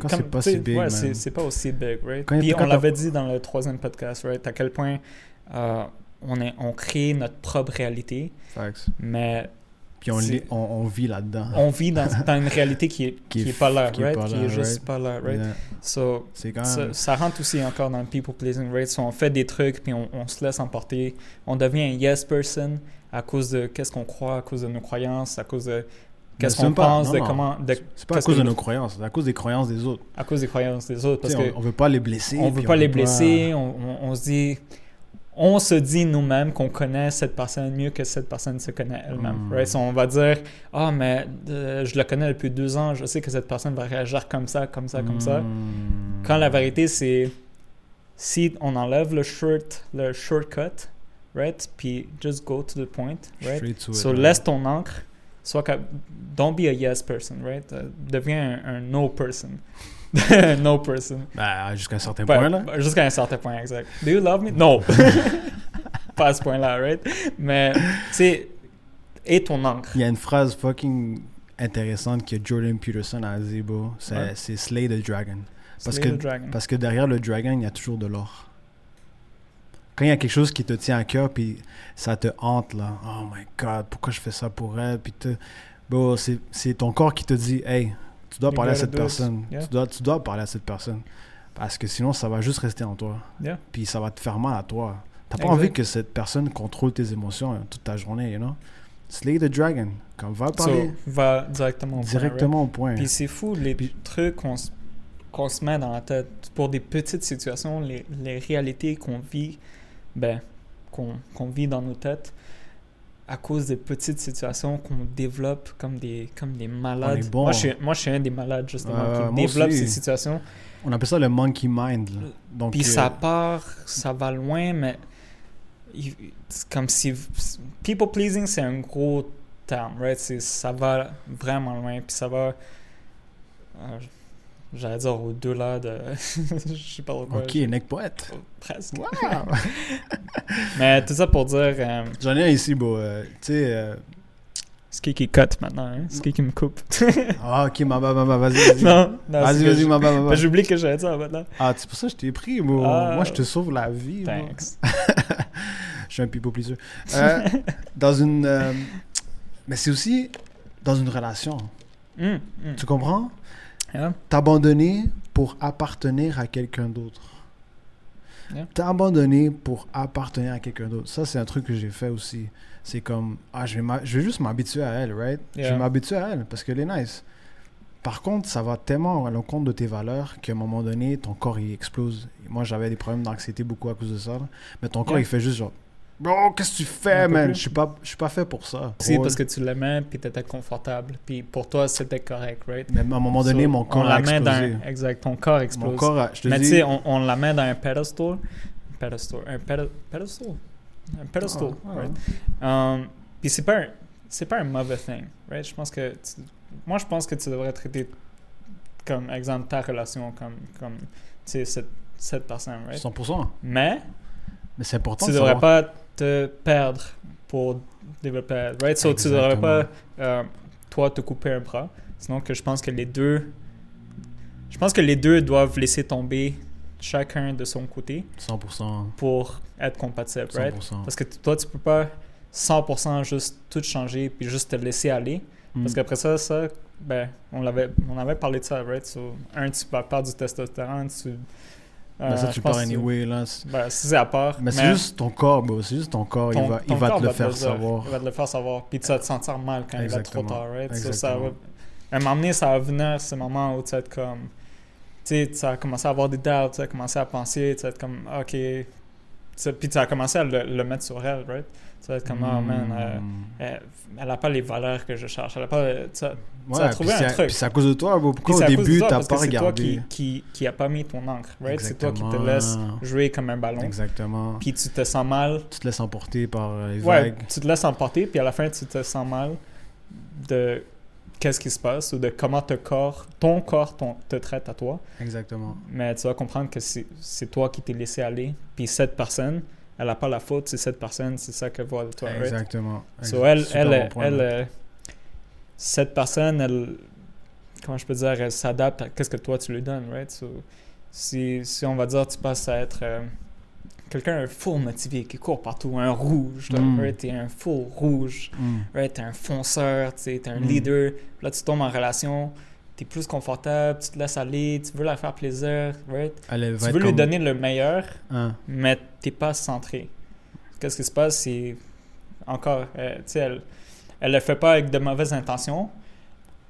Quand c'est pas si big, Ouais, c'est c'est pas aussi big, right? Quand- Puis on l'avait dit dans le troisième podcast, right? À quel point euh, on, est, on crée notre propre réalité, Facts. mais Puis on, on, on vit là-dedans. on vit dans, dans une réalité qui est, [LAUGHS] Qui qui est pas là, qui est right? qui est juste right? pas là, right? Yeah. So, quand ça, même. ça rentre aussi encore dans le people pleasing, right? So, on fait des trucs puis on, on se laisse emporter. On devient un yes person à cause de qu'est-ce qu'on croit, à cause de nos croyances, à cause de qu'est-ce qu'on pense, non, de non. comment, C'est pas à cause de nos croyances, c'est à cause des croyances des autres. à cause des croyances des autres. Parce T'sais, que on, on veut pas les blesser. on veut puis pas les veut blesser, on, on- on se dit, on se dit nous-mêmes qu'on connaît cette personne mieux que cette personne se connaît elle-même. Mm. right? So, on va dire, ah mais euh, je la connais depuis deux ans, je sais que cette personne va réagir comme ça, comme ça, comme ça. Hmm. Quand la vérité c'est, si on enlève le short, le shortcut, right, puis just go to the point, right? It, So laisse ton encre, sois don't be a yes person, right? Euh, deviens un, un no person, [LAUGHS] no person. Bah, jusqu'à un certain Ben, point, là. ben, Jusqu'à un certain point, exact. Do you love me? Non. [LAUGHS] pas à ce point-là, right? Mais, tu sais, et ton encre. Il y a une phrase fucking intéressante que Jordan Peterson a dit, bro. C'est Ouais. c'est Slay the Dragon. Parce Slay que- the dragon. Parce que derrière le dragon, il y a toujours de l'or. Quand il y a quelque chose qui te tient à cœur, puis ça te hante, là. Oh my God, pourquoi je fais ça pour elle? Puis te... Bro, c'est ton corps qui te dit, hey, tu dois You parler à cette personne. Yeah. Tu, dois, tu dois parler à cette personne. Parce que sinon, ça va juste rester en toi. Yeah. Puis ça va te faire mal à toi. T'as pas envie que cette personne contrôle tes émotions hein, toute ta journée, you know? Slay the dragon. Comme va So, parler va directement au point, directement au point. right? Puis c'est fou, les trucs qu'on se, qu'on se met dans la tête pour des petites situations, les, les réalités qu'on vit, ben, qu'on qu'on vit dans nos têtes, à cause des petites situations qu'on développe comme des, comme des malades. bon. Moi, je suis, moi, je suis un des malades, justement, Euh, qui développe aussi. ces situations. On appelle ça le monkey mind. là. Donc, Puis euh, ça part, ça va loin, mais comme si people pleasing c'est un gros terme, right? Ça va vraiment loin, puis ça va, euh, j'allais dire au-delà de, [LAUGHS] je sais pas quoi, Ok, neck poète. presque. Wow. [LAUGHS] Mais tout ça pour dire, euh, J'en ai un ici, bro. euh, tu sais. euh, c'est qui qui cut maintenant, hein? C'est qui qui me coupe? [LAUGHS] Ah, ok, ma ma ma vas-y, vas-y. non, non, Vas-y, vas-y, ma ma ma, J'oublie que j'allais dire maintenant. Ah, c'est pour ça que je t'ai pris, bro. Ah. Moi, je te sauve la vie. Thanks. Je suis un pleaser. Euh, dans une. euh, mais c'est aussi dans une relation. Hum, hum. Tu comprends? Yeah. T'abandonner pour appartenir à quelqu'un d'autre. Yeah. T'abandonner pour appartenir à quelqu'un d'autre. Ça, c'est un truc que j'ai fait aussi. C'est comme, ah, je vais, je vais juste m'habituer à elle, right? Je vais m'habituer à elle parce qu'elle est nice. Par contre, ça va tellement à l'encontre de tes valeurs qu'à un moment donné, ton corps, il explose. Moi, j'avais des problèmes d'anxiété beaucoup à cause de ça. là. Mais ton corps, il fait juste genre, bro, qu'est-ce que tu fais, man? Je suis pas, je suis pas fait pour ça. C'est Bro, parce que tu l'aimais puis t'étais confortable. Puis pour toi, c'était correct, right? Mais à un moment donné, So, mon corps on a dans Exact, ton corps explose. Mon corps, a- je te Mais tu sais, on, on la met dans un pedestal. Pedestal. Un pede- pedestal? Un pedestal, Ah, ah. right? Um, puis c'est pas, un- c'est pas un mauvais thing, right? Je pense que... tu- moi, je pense que tu devrais traiter comme exemple ta relation comme, comme tu sais, cette, cette personne, right? 100%. Mais Mais c'est important tu de devrais savoir. pas te perdre pour développer, right? So, tu devrais Exactement. pas, euh, toi, te couper un bras. Sinon, que je pense que les deux, je pense que les deux doivent laisser tomber chacun de son côté 100%. pour être compatible, 100%. right? Parce que toi, tu peux pas 100% juste tout changer puis juste te laisser aller. Parce Mm. qu'après ça, ça, ben, on l'avait, on avait parlé de ça, right? So, un, tu vas perdre du testostérone, tu... Ben, ça, euh, tu que tu- anyway, là. C'est- Ben, si c'est à part. Mais c'est juste ton corps, bro. C'est juste ton corps. ton- il va, il va te le faire savoir. Il va te le faire savoir. Puis tu vas te sentir mal quand il va trop tard, right? Ça Exactement. va, à un moment donné, ça va venir ce moment où tu vas être comme. Tu sais, tu vas commencer à avoir des doubts, tu vas commencer à penser, tu vas être comme, ok, ça- puis tu as commencé à le, le mettre sur elle, right? Tu vas être comme, oh man, euh, Hmm. elle, elle a pas les valeurs que je cherche. Elle a pas. euh, ça- Ouais, ça a trouvé un truc. Puis c'est à cause de toi, Pourquoi au début, t'as parce pas que c'est toi regardé? qui, qui, qui a pas mis ton encre, right? C'est toi qui te laisse jouer comme un ballon. Exactement. Puis tu te sens mal. Tu te laisses emporter par euh, les Ouais, vagues. tu te laisses emporter, puis à la fin, tu te sens mal de qu'est-ce qui se passe ou de comment ton corps, ton corps ton- te traite à toi. Exactement. Mais tu vas comprendre que c'est c'est toi qui t'es laissé aller. Puis cette personne, elle n'a pas la faute, c'est cette personne, c'est ça qu'elle voit de toi, right? Exactement. So, elle, elle, bon elle, cette personne, elle, comment je peux dire, elle s'adapte à qu'est-ce que toi tu lui donnes, right? So, si, si on va dire, tu passes à être euh, quelqu'un un full motivé qui court partout, un rouge, là, Mm. right? T'es un full rouge, Hmm. right? T'es un fonceur, t'es un Mm. leader. Là, tu tombes en relation, t'es plus confortable, tu te laisses aller, tu veux la faire plaisir, right? Elle, Tu veux lui comme- donner le meilleur, Hein. mais t'es pas centré. Qu'est-ce qui se passe, c'est encore, euh, elle, elle le fait pas avec de mauvaises intentions,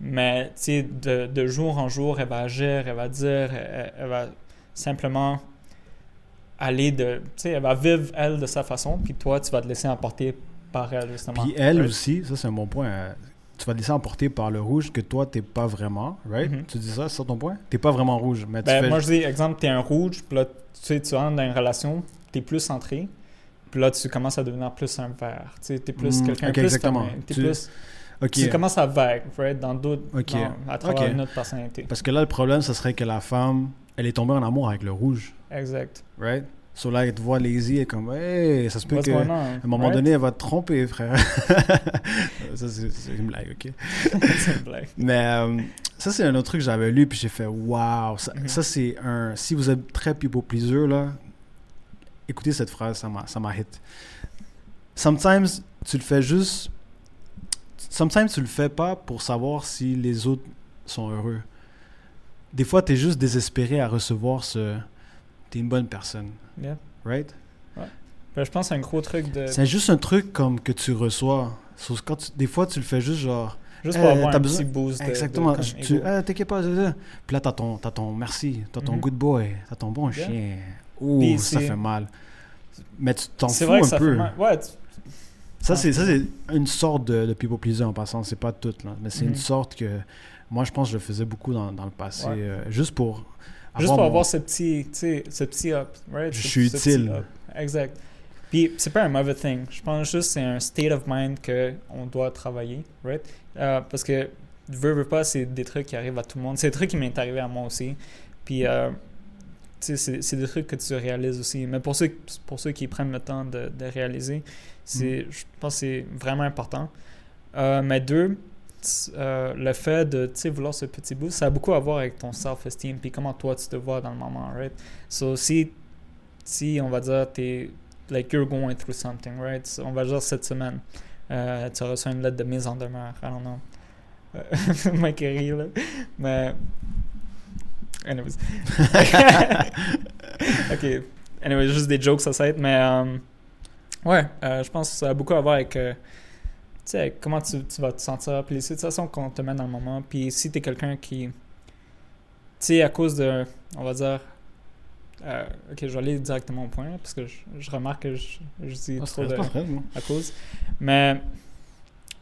mais de, de jour en jour, elle va agir, elle va dire, elle, elle va simplement aller de, tu sais, elle va vivre elle de sa façon, puis toi, tu vas te laisser emporter par elle justement. Puis elle Right? aussi, ça c'est un bon point. euh, Tu vas te laisser emporter par le rouge que toi, t'es pas vraiment, right? Mhm. Tu dis ça, c'est ça ton point? T'es pas vraiment rouge, mais tu Ben, fais... moi, je dis, exemple, t'es un rouge, puis là, tu sais, tu rentres dans une relation, t'es plus centré, puis là, tu commences à devenir plus un vert. Tu sais, t'es plus Mm, quelqu'un ok, plus exactement. fermé. Tu- plus... Tu commences à vague, right, dans d'autres... Ok. dans- à travers autre personnalité. Parce que là, le problème, ce serait que la femme, elle est tombée en amour avec le rouge, Exact. right? So là, elle te voit lazy, est comme, hey, ça se peut What's que... going on? À un moment right? donné, elle va te tromper, frère. [LAUGHS] ça, c'est une blague, ok? [LAUGHS] C'est une blague. Mais euh, ça, c'est un autre truc que j'avais lu, puis j'ai fait waouh. Ça, Mhm. ça, c'est un. Si vous êtes très people pleaser, là, écoutez cette phrase, ça m'a hit. Sometimes, tu le fais juste. Sometimes, tu le fais pas pour savoir si les autres sont heureux. Des fois, tu es juste désespéré à recevoir ce. T'es une bonne personne, Yeah. right? Ben, je pense que c'est un gros truc de... C'est juste un truc comme que tu reçois. Sauf quand tu- des fois, tu le fais juste genre. Juste pour Euh, avoir un besoin- petit boost de... Exactement. de, Je- tu, ego. t'inquiète pas. ça, ça. Puis là, t'as ton, t'as ton merci, t'as ton Mhm. good boy, t'as ton bon Yeah. chien. Ouh, Puis ça fait mal. Mais tu t'en C'est fous vrai que un ça peu. fait mal. Ouais, tu- Ça, c'est, ça, c'est une sorte de, de people pleaser en passant. C'est pas tout, là. Mais c'est une sorte que. Moi, je pense que je le faisais beaucoup dans, dans le passé. Ouais. euh, juste pour. Juste pour mon- avoir ce petit, tu sais, ce petit up, right? Je Ce- suis ce utile. Exact. Puis c'est pas un mauvais thing. Je pense juste que c'est un state of mind que on doit travailler, right? Euh, parce que veux, veux pas, c'est des trucs qui arrivent à tout le monde. C'est des trucs qui m'est arrivé à moi aussi. Puis euh, tu sais, c'est des trucs que tu réalises aussi. Mais pour ceux, pour ceux qui prennent le temps de, de réaliser, c'est, je pense que c'est vraiment important. Euh, mais deux, euh, le fait de vouloir ce petit bout, ça a beaucoup à voir avec ton self-esteem puis comment toi tu te vois dans le moment, right? So, si, si on va dire, t'es, like, you're going through something, right? So, on va dire cette semaine, euh, tu reçu une lettre de mise en demeure, I don't know. Euh, [LAUGHS] rit, là. Mais. Anyways. [LAUGHS] ok. Anyway, juste des jokes, ça ça. Mais. euh, ouais, je pense que ça a beaucoup à voir avec. Tu sais, comment tu, tu vas te sentir, puis les situations qu'on te met dans le moment. Puis si t'es quelqu'un qui. Tu sais, à cause de. On va dire. euh, ok, je vais aller directement au point, parce que je, je remarque que je, je dis Ah, trop c'est de à cause. Mais,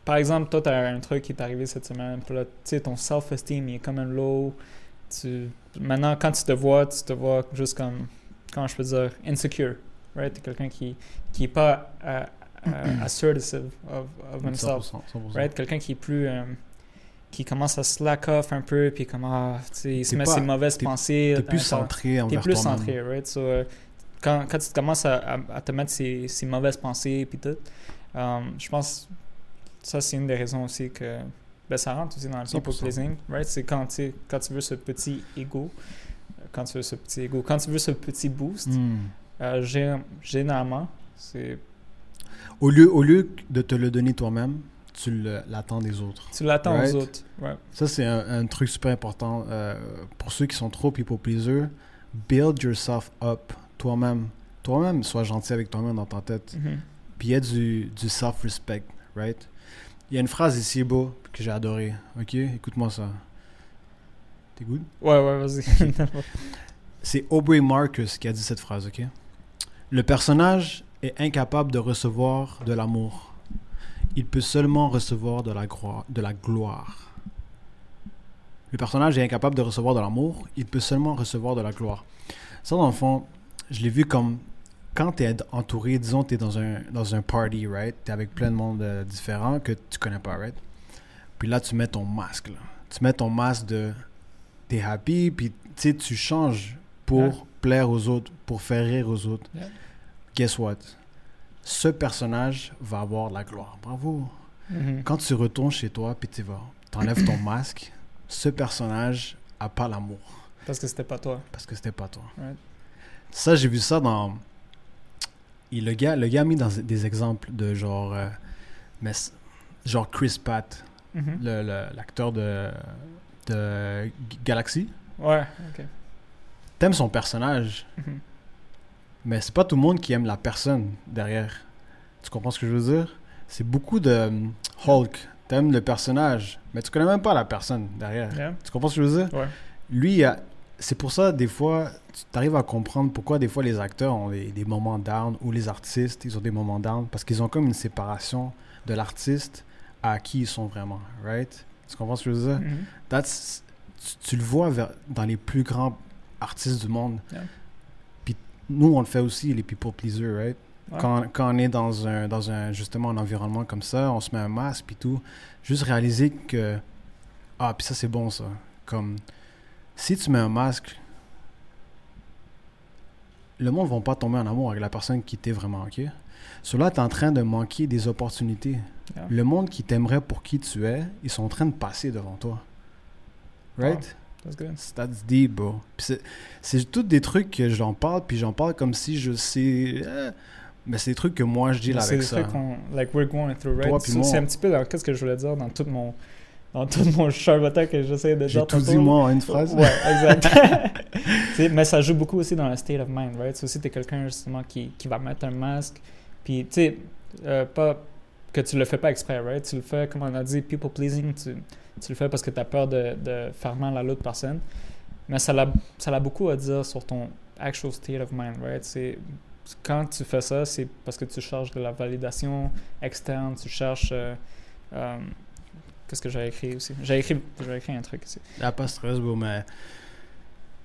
par exemple, toi, tu as un truc qui est arrivé cette semaine, puis là, tu sais, ton self-esteem, il est quand même low. Tu... Maintenant, quand tu te vois, tu te vois juste comme, comment je peux dire, insecure, right? Tu es quelqu'un qui qui est pas euh, assertive of, of himself, 100%, 100%. right? Quelqu'un qui est plus... euh, qui commence à slack off un peu, puis comme, ah, tu sais, il se T'es met pas- ses mauvaises t'es- pensées. T'es plus dans- centré T'es envers plus toi-même. centré, right? So, euh, quand, quand tu commences à, à, à te mettre ces, ces mauvaises pensées puis tout, euh, je pense ça c'est une des raisons aussi que ben, ça rentre aussi dans le people 100%. pleasing, right? C'est quand, quand tu veux ce petit ego, quand tu veux ce petit ego, quand tu veux ce petit boost, Hmm. euh, gé- généralement, c'est Au, lieu, au lieu de te le donner toi-même, tu l'attends des autres. tu l'attends Right? aux autres. Ouais. Ça, c'est un, un truc super important. euh, pour ceux qui sont trop people pleaser, build yourself up toi-même. Toi-même, sois gentil avec toi-même dans ta tête. Mhm. Puis il y a du, du self-respect, right? Il y a une phrase ici, beau, que j'ai adorée. Ok? Écoute-moi ça. T'es good? Ouais, ouais, vas-y. [LAUGHS] C'est Aubrey Marcus qui a dit cette phrase, ok? Le personnage est incapable de recevoir de l'amour. Il peut seulement recevoir de la, de la gloire. Le personnage est incapable de recevoir de l'amour. Il peut seulement recevoir de la gloire. Ça, dans le fond, je l'ai vu comme quand tu es entouré, disons, tu es dans un, dans un party, right? Tu es avec plein de monde euh, différent que tu connais pas, right? Puis là, tu mets ton masque, là. Tu mets ton masque de t'es happy, puis tu tu changes pour plaire aux autres, pour faire rire aux autres. Yeah. Guess what? Ce personnage va avoir de la gloire. Bravo. Mhm. Quand tu retournes chez toi, puis tu vas, t'enlèves ton [COUGHS] masque, ce personnage a pas l'amour Parce que c'était pas toi. parce que c'était pas toi. Right. Ça, j'ai vu ça dans. Et le gars, le gars a mis dans des exemples de genre. euh, mais genre Chris Pratt, le- le- l'acteur de, de Galaxy. Ouais, ok. T'aimes son personnage, Mhm. Mais c'est pas tout le monde qui aime la personne derrière. Tu comprends ce que je veux dire? C'est beaucoup de euh, Hulk. T'aimes le personnage, mais tu connais même pas la personne derrière. Yeah. Tu comprends ce que je veux dire? Ouais. Lui, c'est pour ça, des fois, tu arrives à comprendre pourquoi des fois les acteurs ont des, des moments down ou les artistes, ils ont des moments down parce qu'ils ont comme une séparation de l'artiste à qui ils sont vraiment, right? Tu comprends ce que je veux dire? Mhm. That's- tu, tu le vois vers- dans les plus grands artistes du monde. Yeah. Nous, on le fait aussi, les people pleasers, right? Ouais. Quand, quand on est dans un, dans un, justement, un environnement comme ça, on se met un masque, puis tout. Juste réaliser que, ah, puis ça, c'est bon, ça. Comme, si tu mets un masque, le monde ne va pas tomber en amour avec la personne qui t'est vraiment, ok? Cela, tu es en train de manquer des opportunités. Yeah. Le monde qui t'aimerait pour qui tu es, ils sont en train de passer devant toi. Right? That's good. That's deep, bro. C'est- c'est tous des trucs que j'en parle, puis j'en parle comme si je sais. euh, mais c'est des trucs que moi je deal avec C'est ça. des trucs qu'on, like, we're going through, right? C'est un petit peu dans qu'est-ce que je voulais dire dans tout mon, dans tout mon charbotin que j'essaie de J'ai dire tout tantôt, dit moi en une phrase. Ouais, exact. [LAUGHS] Mais ça joue beaucoup aussi dans le state of mind, right? C'est aussi t'es quelqu'un justement qui, qui va mettre un masque, puis tu sais, euh, pas que tu le fais pas exprès, right? Tu le fais, comme on a dit, people pleasing, tu, tu le fais parce que tu as peur de, de faire mal à l'autre personne. Mais ça a, beaucoup à dire sur ton actual state of mind, right? C'est quand tu fais ça, c'est parce que tu cherches de la validation externe, tu cherches. euh, euh, Qu'est-ce que j'avais écrit aussi? J'avais écrit, écrit un truc ici. Ah, pas stress, bro, mais.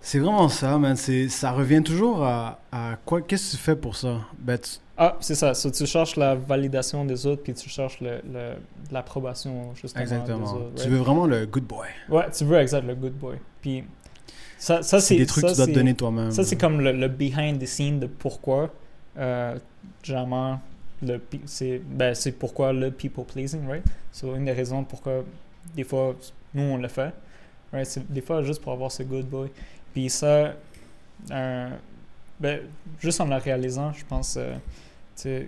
C'est vraiment ça, man. Ça revient toujours à, à quoi. Qu'est-ce que tu fais pour ça? Ben, tu- Ah, c'est ça. So, tu cherches la validation des autres, puis tu cherches le, le- l'approbation, justement, des exactement. autres. Tu veux vraiment le good boy. Ouais, tu veux, exact, le good boy. Puis, ça, ça C'est des trucs ça, que tu dois te donner toi-même. Ça, c'est comme le, le behind the scene de pourquoi, euh, généralement, c'est, ben, pourquoi le people pleasing, right? C'est une des raisons pourquoi, des fois, nous, on le fait, right? C'est des fois juste pour avoir ce good boy. Puis ça, euh, ben, juste en le réalisant, je pense, euh,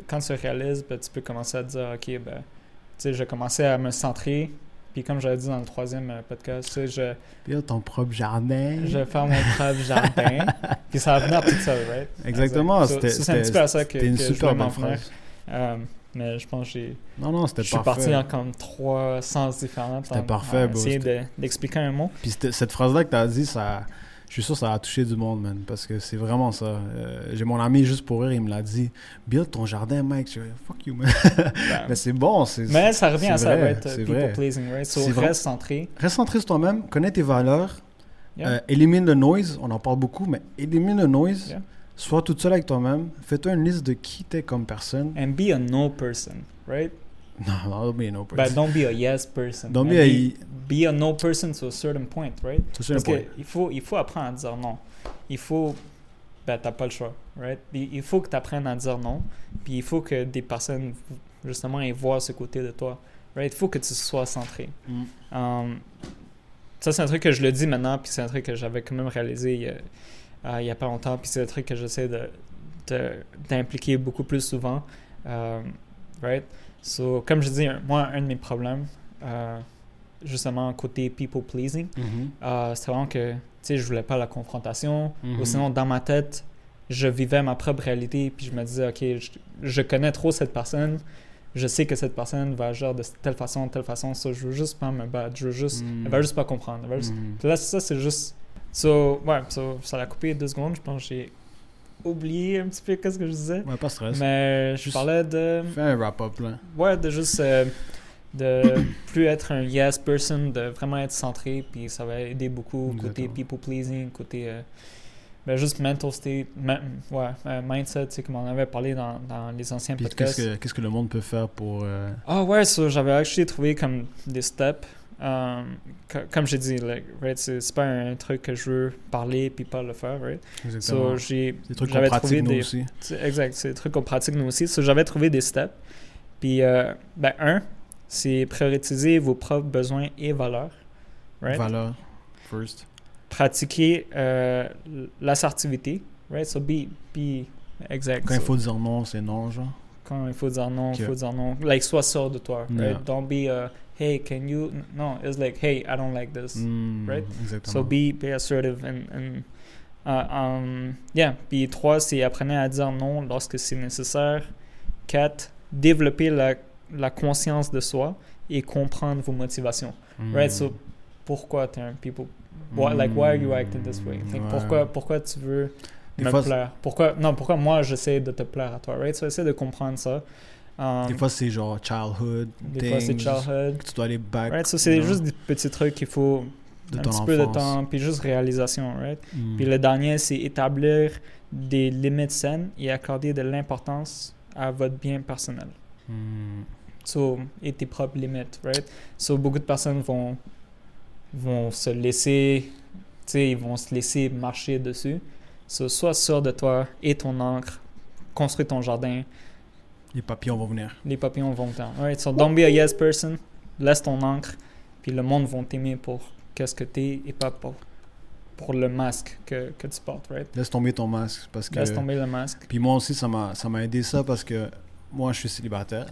quand tu réalises, ben, tu peux commencer à te dire, OK, ben, tu sais, j'ai commencé à me centrer. Puis comme j'avais dit dans le troisième euh, podcast, je, Puis ton propre jardin. je vais faire mon propre jardin. [LAUGHS] puis ça va venir tout seul, right? Exactement. So- c'est un petit peu à ça que, une que je super voulais m'en venir. Euh, mais je pense que j'ai, Non, non, je c'était suis parfait. parti en comme trois sens différents. C'était parfait, essayer de- d'expliquer un mot. Puis cette phrase-là que tu as dit, ça, je suis sûr que ça a touché du monde, man. Parce que c'est vraiment ça. Euh, J'ai mon ami, juste pour rire, il me l'a dit. Build ton jardin, Mike. Je fais, fuck you, man. Ben, [LAUGHS] Mais c'est bon. c'est mais ça revient à ça, vrai, right? People vrai. pleasing, right? So, vrai. reste centré. Reste centré sur toi-même, connais tes valeurs, Yeah. euh, élimine le noise. On en parle beaucoup, mais élimine le noise. Yeah. Sois toute seule avec toi-même. Fais-toi une liste de qui t'es comme personne. And be a no person, right? Non, non, don't be a no But person. don't be a yes person. Don't be a- be, be a no person to a certain point, right? C'est ça le Parce point. qu'il faut, il faut apprendre à dire non. Il faut. Ben, t'as pas le choix, right? Il il faut que tu apprennes à dire non. Puis il faut que des personnes, justement, aient voir ce côté de toi, right? Il faut que tu sois centré. Mm. Um, ça, c'est un truc que je le dis maintenant, puis c'est un truc que j'avais quand même réalisé il y a, euh, il y a pas longtemps, puis c'est un truc que j'essaie de- d'impliquer beaucoup plus souvent. Um, right? So, comme je dis, un- moi, un de mes problèmes, euh, justement, côté people pleasing, Mhm. euh, c'est vraiment que, tu sais, je voulais pas la confrontation, ou sinon, dans ma tête, je vivais ma propre réalité, puis je me disais, OK, je, je connais trop cette personne, je sais que cette personne va agir de telle façon, telle façon, ça, je veux juste pas me battre, je veux juste, elle va juste pas comprendre. elle va juste- Mhm. Puis là, ça, c'est juste... So, ouais, so, ça l'a coupé deux secondes, je pense que j'ai oublié un petit peu qu'est-ce que je disais. Ouais, pas stress. Mais je Juste- parlais de. Fais un wrap-up, là. Ouais, de juste. euh, de [COUGHS] plus être un yes person, de vraiment être centré, puis ça va aider beaucoup côté people pleasing, côté. euh, ben juste mental state, ma- ouais, euh, mindset, tu sais, comme on avait parlé dans, dans les anciens Puis podcasts. qu'est-ce que, qu'est-ce que le monde peut faire pour... euh, Ah ouais, ça, j'avais actually trouvé comme des steps. Um, co- comme j'ai dit, like, right, c'est c'est pas un truc que je veux parler puis pas le faire, right? Exactement. So, j'ai, des trucs qu'on j'avais pratique, nous des, aussi. c'est- exact, c'est des trucs qu'on pratique nous aussi. So, j'avais trouvé des steps. Puis, euh, ben, un, c'est prioriser vos propres besoins et valeurs, right? Valeur, first. Pratiquer euh, l'assertivité, right? So, be, be exact. Quand il faut dire non, c'est non, genre. quand il faut dire non, il faut dire non. Like, sois sûr de toi. Yeah. Don't be, uh, hey, can you. No, it's like, hey, I don't like this. Mm, right? Exactement. So be, be assertive and. and uh, um, yeah. Puis trois, c'est apprenez à dire non lorsque c'est nécessaire. Quatre, développer la, la conscience de soi et comprendre vos motivations. Mm. Right? So, pourquoi t'es un people. Why, like, why are you acting this way? Like, Ouais. pourquoi, pourquoi tu veux Des me fois, plaire? Pourquoi, non, pourquoi moi j'essaie de te plaire à toi? Right? So, essaie de comprendre ça. Um, Des fois, c'est genre childhood. des fois, c'est childhood. que Tu dois aller back. Right? So, c'est you know, juste des petits trucs qu'il faut de un petit peu de temps, puis juste réalisation, right? Mm. Puis le dernier, c'est établir des limites saines et accorder de l'importance à votre bien personnel. Mm. So, et tes propres limites, right? So, beaucoup de personnes vont, vont se laisser, ils vont se laisser marcher dessus. So, sois sûr de toi et ton encre. Construis ton jardin. Les papillons vont venir. Les papillons vont venir. Alright, so don't be a yes person. Laisse ton encre. Puis le monde va t'aimer pour qu'est-ce que t'es et pas pour, pour le masque que, que tu portes, right? Laisse tomber ton masque. Parce que... Laisse tomber le masque. Puis moi aussi, ça m'a, ça m'a aidé ça parce que moi, je suis célibataire.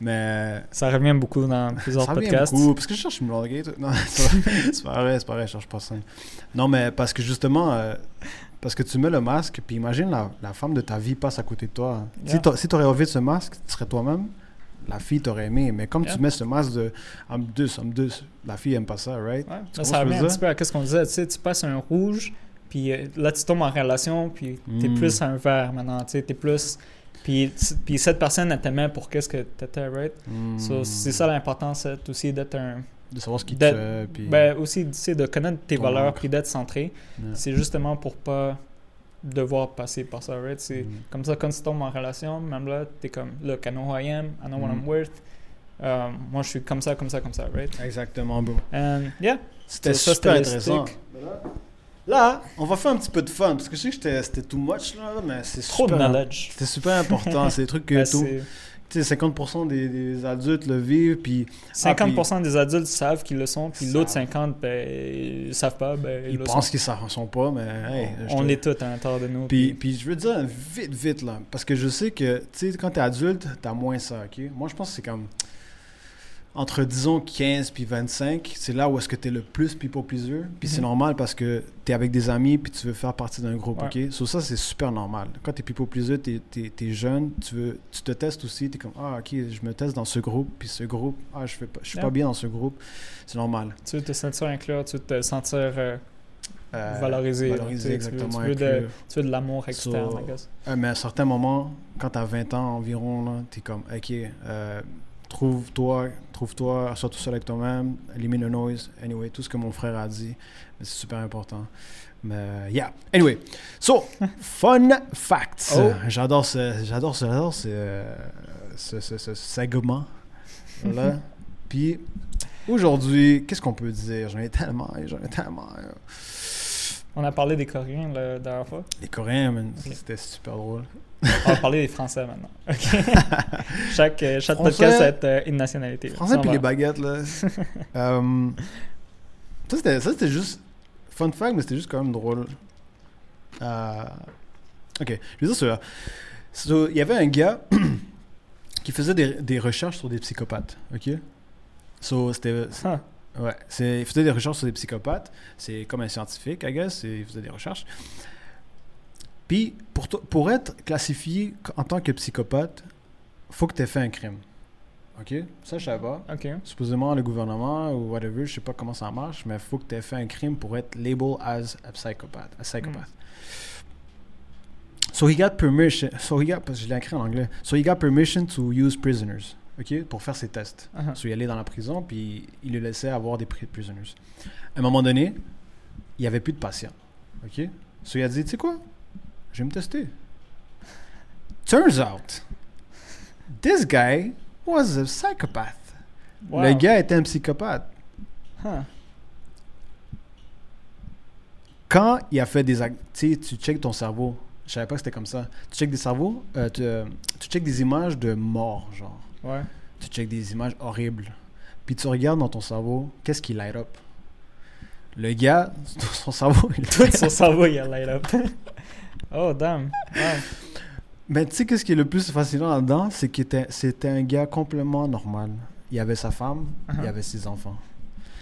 Mais Ça revient beaucoup dans [LAUGHS] plusieurs ça revient podcasts. beaucoup. Parce que je cherche une blonde gay. Non, c'est pas, [LAUGHS] c'est pas vrai, c'est pas vrai, je cherche pas ça. Non, mais parce que justement, euh, parce que tu mets le masque, puis imagine la, la femme de ta vie passe à côté de toi. Yeah. Si, tu aurais enlevé ce masque, tu serais toi-même. La fille t'aurait aimé. Mais comme Yeah. tu mets ce masque de I'm deux, I'm deux, la fille aime pas ça, right? Ouais, Tu là, ça revient un petit peu à ce qu'on disait. Tu sais, tu passes un rouge, puis euh, là, tu tombes en relation, puis t'es Mm. plus un vert maintenant. Tu sais, t'es plus. Puis, tu- puis cette personne, elle t'aimait pour qu'est-ce que t'étais, right? Mm. So, c'est ça l'importance, c'est aussi d'être un. De savoir ce qu'il te d'être- fait. Puis... Ben, aussi, tu sais, de connaître tes valeurs, puis d'être centré. Yeah. C'est justement pour pas devoir passer par ça, right? C'est Mm. comme ça, quand tu tombes en relation, même là, t'es comme, look, I know who I am, I know what Mm. I'm worth. Euh, moi, je suis comme ça, comme ça, comme ça, right? Exactement, bro. And yeah, C'était super intéressant. Là, on va faire un petit peu de fun, parce que je sais que c'était too much, là, mais c'est trop de super... knowledge. C'était super important, c'est des trucs que [LAUGHS] Ben, tout- 50% des, des adultes le vivent, puis 50% des adultes savent qu'ils le sont, puis Savent. l'autre 50, ben, ils savent pas, ben, ils, ils le pensent sont. qu'ils ne sont pas, mais hey, On l'est tous à l'intérieur de nous. Puis, puis je veux dire vite, vite, là, parce que je sais que, tu sais, quand t'es adulte, t'as moins ça, ok? Moi, je pense que c'est comme entre, disons, 15 puis 25, c'est là où est-ce que t'es le plus people pleaser. Puis c'est Mhm. normal parce que t'es avec des amis puis tu veux faire partie d'un groupe, Ouais. ok? So, ça, c'est super normal. Quand t'es people pleaser, t'es, t'es, t'es jeune, tu, veux, tu te testes aussi, t'es comme, ah, ok, je me teste dans ce groupe, puis ce groupe, ah, je, je suis Yeah. pas bien dans ce groupe. C'est normal. Tu veux te sentir inclure, tu veux te sentir euh, Euh, valoriser, tu tu veux- exactement. Tu veux, de, tu veux de l'amour externe, So- I guess. Euh, mais à certains moments, quand tu as 20 ans environ, là, t'es comme, OK, euh, trouve-toi, trouve-toi, sois tout seul avec toi-même, élimine le noise. Anyway, tout ce que mon frère a dit, c'est super important. Mais, yeah. Anyway, so, [LAUGHS] fun facts. Oh. J'adore ce, j'adore ce, j'adore ce, ce, ce, ce segment. Là. [LAUGHS] Puis, aujourd'hui, qu'est-ce qu'on peut dire? J'en ai tellement, j'en ai tellement. On a parlé des Coréens la dernière fois. Les Coréens, man, Ok. c'était super drôle. [LAUGHS] On va parler des Français maintenant. [LAUGHS] [LAUGHS] Chaque euh, chaque Français- podcast va être euh, une nationalité. Français puis va- les baguettes, là. Euh, ça, c'était, ça, c'était juste. Fun fact, mais c'était juste quand même drôle. Euh, ok, je vais dire ça. So, Il y avait un gars [CLEARS THROAT] qui faisait des, des recherches sur des psychopathes. Ok? So, c'était. Ah, Ouais, c'est, il faisait des recherches sur des psychopathes. C'est comme un scientifique, I guess. Il faisait des recherches. Puis, pour, pour être classifié en tant que psychopathe, faut que tu aies fait un crime. OK? Ça, je savais pas. OK. Supposément, le gouvernement ou whatever, je sais pas comment ça marche, mais il faut que tu aies fait un crime pour être labeled as a psychopath. A psychopath. So he got permission. So he got, parce que je l'ai écrit en anglais. So he got permission to use prisoners. OK? Pour faire ses tests. Uh-huh. So il allait dans la prison, puis il le laissait avoir des pri- prisoners. À un moment donné, il n'y avait plus de patients. OK? So il a dit, tu sais quoi? Je vais me tester. Turns out, this guy was a psychopath. Wow. Le gars était un psychopathe. Huh. Quand il a fait des actes, tu checkes ton cerveau. Je savais pas que c'était comme ça. Tu checkes des cerveaux, euh, tu, euh, tu checkes des images de mort, genre. Ouais. Tu checkes des images horribles. Puis tu regardes dans ton cerveau, qu'est-ce qui light up? Le gars, [LAUGHS] son cerveau, il Tout son cerveau, il a light up. [LAUGHS] oh, damn. Wow. Mais tu sais, qu'est-ce qui est le plus fascinant là-dedans? C'est que c'était- un gars complètement normal. Il avait sa femme, il Uh-huh. avait ses enfants.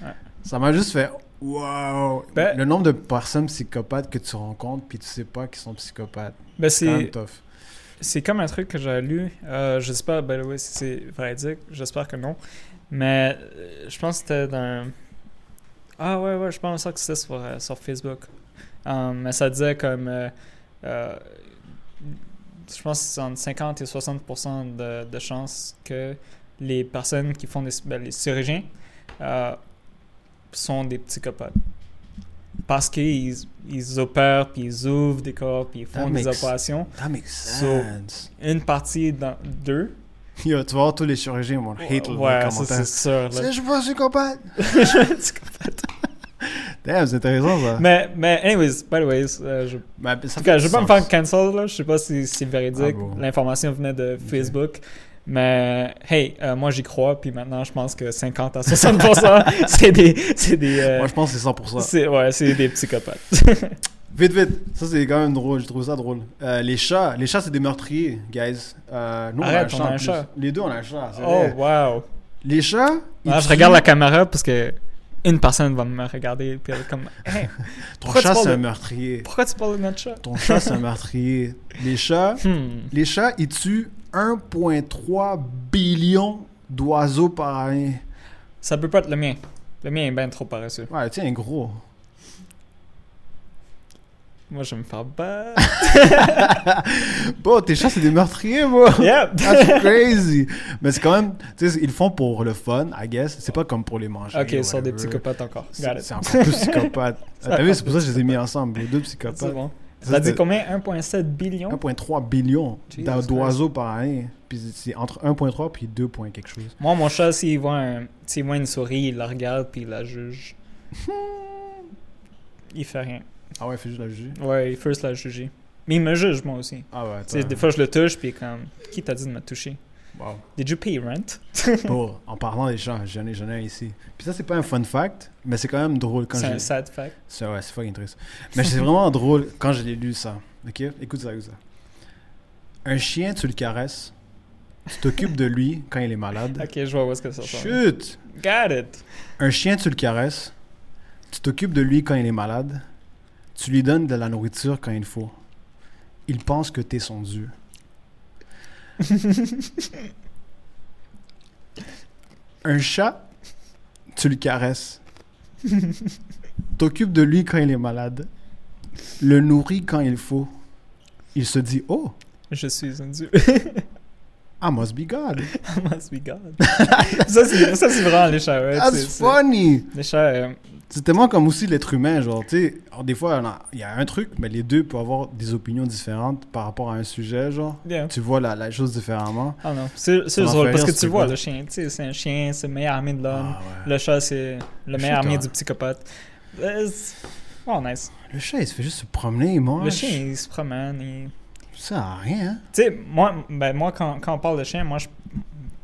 Ouais. Ça m'a juste fait wow! Ben- le nombre de personnes psychopathes que tu rencontres, puis tu sais pas qu'ils sont psychopathes. Ben, C'est c'est, comme un truc que j'ai lu. Euh, je sais pas, by the way, si c'est véridique. J'espère que non. Mais euh, je pense que c'était dans. Ah ouais, ouais, je pense que c'était sur, euh, sur Facebook. Um, mais ça disait comme. Euh, je pense que c'est entre 50 et 60 de, de chances que les personnes qui font des. ben, les chirurgiens euh, sont des psychopathes. Parce qu'ils ils opèrent, puis ils ouvrent des corps, puis ils font That des makes- opérations. That makes So-. Une partie dans- d'eux. [LAUGHS] Yo, tu voir tous les chirurgiens vont hate le ouais, ça commentaire. c'est sûr. là. Je suis pas psychopathe. [LAUGHS] Psychopathe. Damn, c'est intéressant ça. mais, mais, anyways, by the way, euh, je, Mais en tout cas, je vais pas me faire cancel, là. Je sais pas si c'est véridique. Ah bon. L'information venait de Facebook. Mais, hey, euh, moi j'y crois, puis maintenant je pense que 50 à 60%, [LAUGHS] c'est des. C'est des. euh, Moi, je pense que c'est 100%. c'est, ouais, c'est des psychopathes. [LAUGHS] Vite, vite. Ça, c'est quand même drôle. Je trouve ça drôle. Euh, les chats, les chats, c'est des meurtriers, guys. Nous, Arrête, on a un chat. Les deux, on a un chat. c'est oh, vrai. wow. Les chats, ils Ah, je tuent- regarde la caméra parce que une personne va me regarder, puis elle est comme. [LAUGHS] Hey, Ton pourquoi tu chat, parles c'est de- un meurtrier. pourquoi tu parles de notre chat? Ton chat, c'est un meurtrier. Les chats, Hmm. les chats, ils tuent 1,3 billion d'oiseaux par année. Ça peut pas être le mien. Le mien est bien trop paresseux. Ouais, tiens, gros. Moi, je vais me faire battre. [LAUGHS] Bon, tes chats, c'est des meurtriers, moi. yeah! That's crazy. Mais c'est quand même, tu sais, ils le font pour le fun, I guess. C'est pas comme pour les manger. ok, ils sont des psychopathes encore. C'est c'est encore plus psychopathe. [LAUGHS] T'as vu, c'est pour ça que je les ai mis ensemble, les deux C'est psychopathes. bon. Ça, dit combien? 1,7 billion? 1,3 billion d'oiseaux par année. Puis c'est entre 1,3 puis 2, point quelque chose. Moi, mon chat, s'il voit, un... voit une souris, il la regarde puis il la juge. [LAUGHS] il fait rien. Ah ouais, fais juste la juger. Ouais, il first la juger. Mais il me juge, moi aussi. Ah ouais, Tu sais, attends. des fois, je le touche puis comme. Qui t'a dit de me toucher? Wow. Did you pay rent? [LAUGHS] Bon, en parlant des chats, j'en ai, j'en ai un ici. Puis ça, c'est pas un fun fact, mais c'est quand même drôle quand C'est un sad fact. C'est ouais, c'est fucking triste. Mais c'est vraiment drôle quand je l'ai lu ça. Ok? Écoute ça, écoute ça. Un chien, tu le caresses. Tu t'occupes de lui quand il est malade. Ok, je vois où est-ce que ça sort. Chut! Got it Un chien, tu le caresses. Tu t'occupes de lui quand il est malade. Tu lui donnes de la nourriture quand il faut. Il pense que t'es son dieu. [LAUGHS] Un chat, tu le caresses. T'occupes de lui quand il est malade. Le nourris quand il faut. Il se dit Oh, Je suis un dieu. [LAUGHS] I must be God. [LAUGHS] I must be God. [LAUGHS] ça, c'est, ça, c'est vraiment les. That's funny. Les chats, euh, C'est tellement comme aussi l'être humain, genre, tu sais, alors, des fois, il y a un truc, mais les deux peuvent avoir des opinions différentes par rapport à un sujet, genre. yeah. Tu vois la, la chose différemment. Ah non, c'est, drôle parce que tu vois le chien, tu sais, c'est un chien, c'est le meilleur ami de l'homme. Ah, ouais. Le chat, c'est le Le meilleur ami du psychopathe. Euh, c'est- Oh, nice. Le chat, il se fait juste se promener, il mange. Le chien, il se promène. il- Ça a rien, hein. Tu sais, moi, ben, moi quand, quand on parle de chien, moi, je-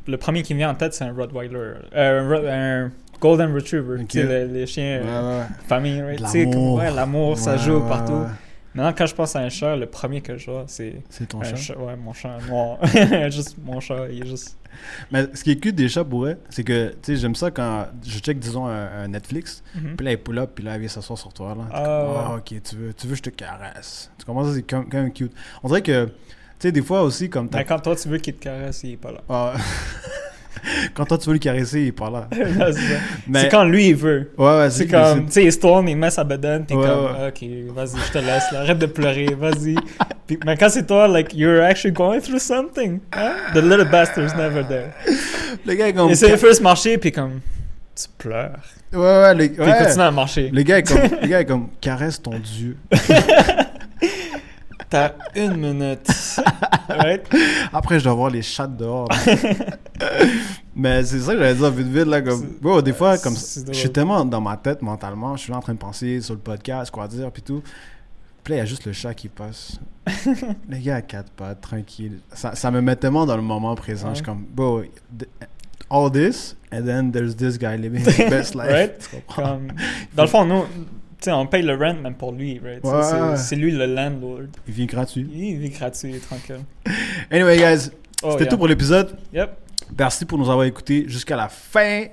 le premier qui me vient en tête, c'est un Rottweiler. Euh, un, Golden Retriever. Ok. Tu sais, le- les chiens Ouais, euh, ouais. famille, right? L'amour. ouais, l'amour, ça joue partout. Maintenant, quand je pense à un chat, le premier que je vois, c'est C'est ton chat. chat. Ouais, mon chat noir. [LAUGHS] juste mon chat, il est juste. Mais ce qui est cute des chats pour eux, c'est que, tu sais, j'aime ça quand je check, disons, un, un Netflix, Mhm. puis là, il pull up, puis là, il vient s'asseoir sur toi, là. Ah, comme. Ah, ok, tu veux, tu veux, je te caresse. Tu ça, c'est quand quand même cute. On dirait que, tu sais, des fois aussi, comme Mais quand toi, tu veux qu'il te caresse, il est pas là. Ah. [LAUGHS] [LAUGHS] quand toi tu veux le caresser, il est pas là. [LAUGHS] C'est quand lui, il veut. ouais, ouais, C'est comme, tu sais, il se tourne, il met sa bedaine, puis Ouais, comme, ouais. ok, vas-y, je te laisse, là, arrête de pleurer, vas-y. Mais quand c'est toi, like, you're actually going through something. Hein? The little bastard's never there. Le gars est comme. Le first marcher, puis comme, tu pleures. Ouais, ouais, le, Puis ouais. continue à marcher. Le gars est comme, [LAUGHS] le gars est comme caresse ton dieu. T'as une minute. [LAUGHS] right? Après, je dois voir les chats dehors. [LAUGHS] Mais c'est ça que j'allais dire vite vite là comme bro, des fois comme je suis tellement dans ma tête mentalement, je suis là en train de penser sur le podcast, quoi dire puis tout. Puis là, il y a juste le chat qui passe. [LAUGHS] le gars a quatre pattes, tranquille. Ça, ça me met tellement dans le moment présent. Je suis comme, bro, all this, and then there's this guy living the best life. Right? Comme, dans le fond, nous, sais, on paye le rent même pour lui, right? Ouais, c'est- lui le landlord. Il vit gratuit. Il vit gratuit, tranquille. [LAUGHS] Anyway, guys, Oh, c'était yeah. tout pour l'épisode. Yep. Merci pour nous avoir écoutés jusqu'à la fin.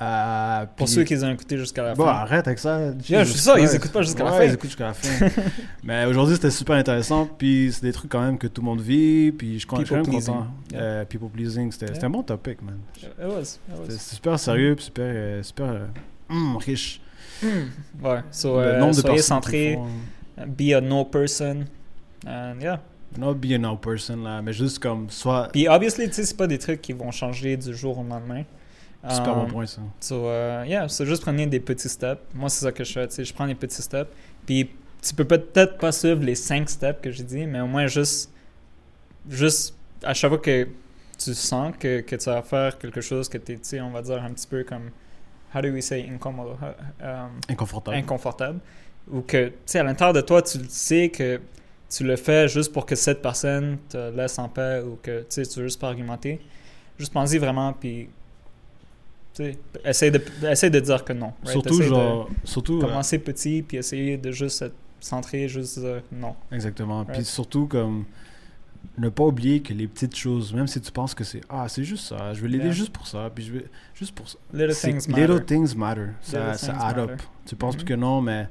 Euh, Pour puis- ceux qui ont écouté jusqu'à la Bon, fin. arrête avec ça. Yeah, je sais ça, ils écoutent pas jusqu'à la fin. ils écoutent jusqu'à la fin. [LAUGHS] Mais aujourd'hui, c'était super intéressant. Puis c'est des trucs quand même que tout le monde vit. Puis je suis quand content. Yeah. Euh, people pleasing, c'était c'était Yeah. un bon topic, man. C'était super sérieux, puis super, euh, super euh, hum, riche. Ouais, so, Le euh, nombre de soyez qui font- be a no person, and yeah. Not be a now person, là, mais juste comme, soit. Puis obviously, tu sais, c'est pas des trucs qui vont changer du jour au lendemain. Super bon Um, point, ça. So, euh, yeah, c'est juste prenez des petits steps. Moi, c'est ça que je fais, tu sais, je prends des petits steps. Puis, tu peux peut-être pas suivre les cinq steps que j'ai dit, mais au moins juste, juste à chaque fois que tu sens que, que tu vas faire quelque chose que tu es, tu sais, on va dire un petit peu comme, how do we say incommodo? Um, Inconfortable. inconfortable ou que tu sais à l'intérieur de toi tu le sais que tu le fais juste pour que cette personne te laisse en paix ou que tu sais tu veux juste pas argumenter juste pense-y vraiment puis tu sais essaye de essaye de dire que non right? surtout, Essaye de genre. Surtout. euh, commencer petit puis essayer de juste être centré juste dire non Exactement. Puis Right. surtout, comme, ne pas oublier que les petites choses, même si tu penses que c'est, ah, c'est juste ça, je vais l'aider Yeah. juste pour ça, puis je vais, juste pour ça. little things little matter things matter. Ça, Little ça add up. Tu penses Mhm. que non, mais,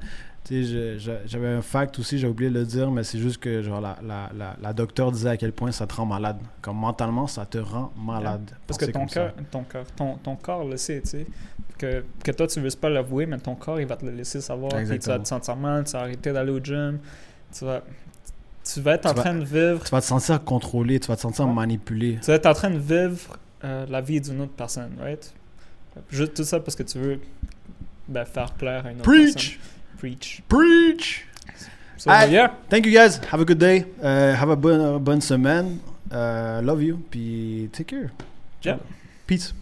j'avais un fact aussi, j'ai oublié de le dire, mais c'est juste que, genre, la, la, la, la docteur disait à quel point ça te rend malade. Comme mentalement, ça te rend malade. parce que ton cœur ton cœur ton, ton corps le sait tu sais que, que toi tu veux pas l'avouer mais ton corps il va te le laisser savoir tu vas te sentir mal tu vas arrêter d'aller au gym tu vas tu vas être en vas- train de vivre Tu vas te sentir contrôlé, tu vas te sentir Ouais. manipulé. tu vas être en train de vivre euh, la vie d'une autre personne right? Juste tout ça parce que tu veux ben, faire plaire à une autre Preach! personne preach Preach! so yeah Thank you guys. Have a good day. Uh, have a bonne, bonne semaine. Uh, love you. Puis take care. Yeah. Peace.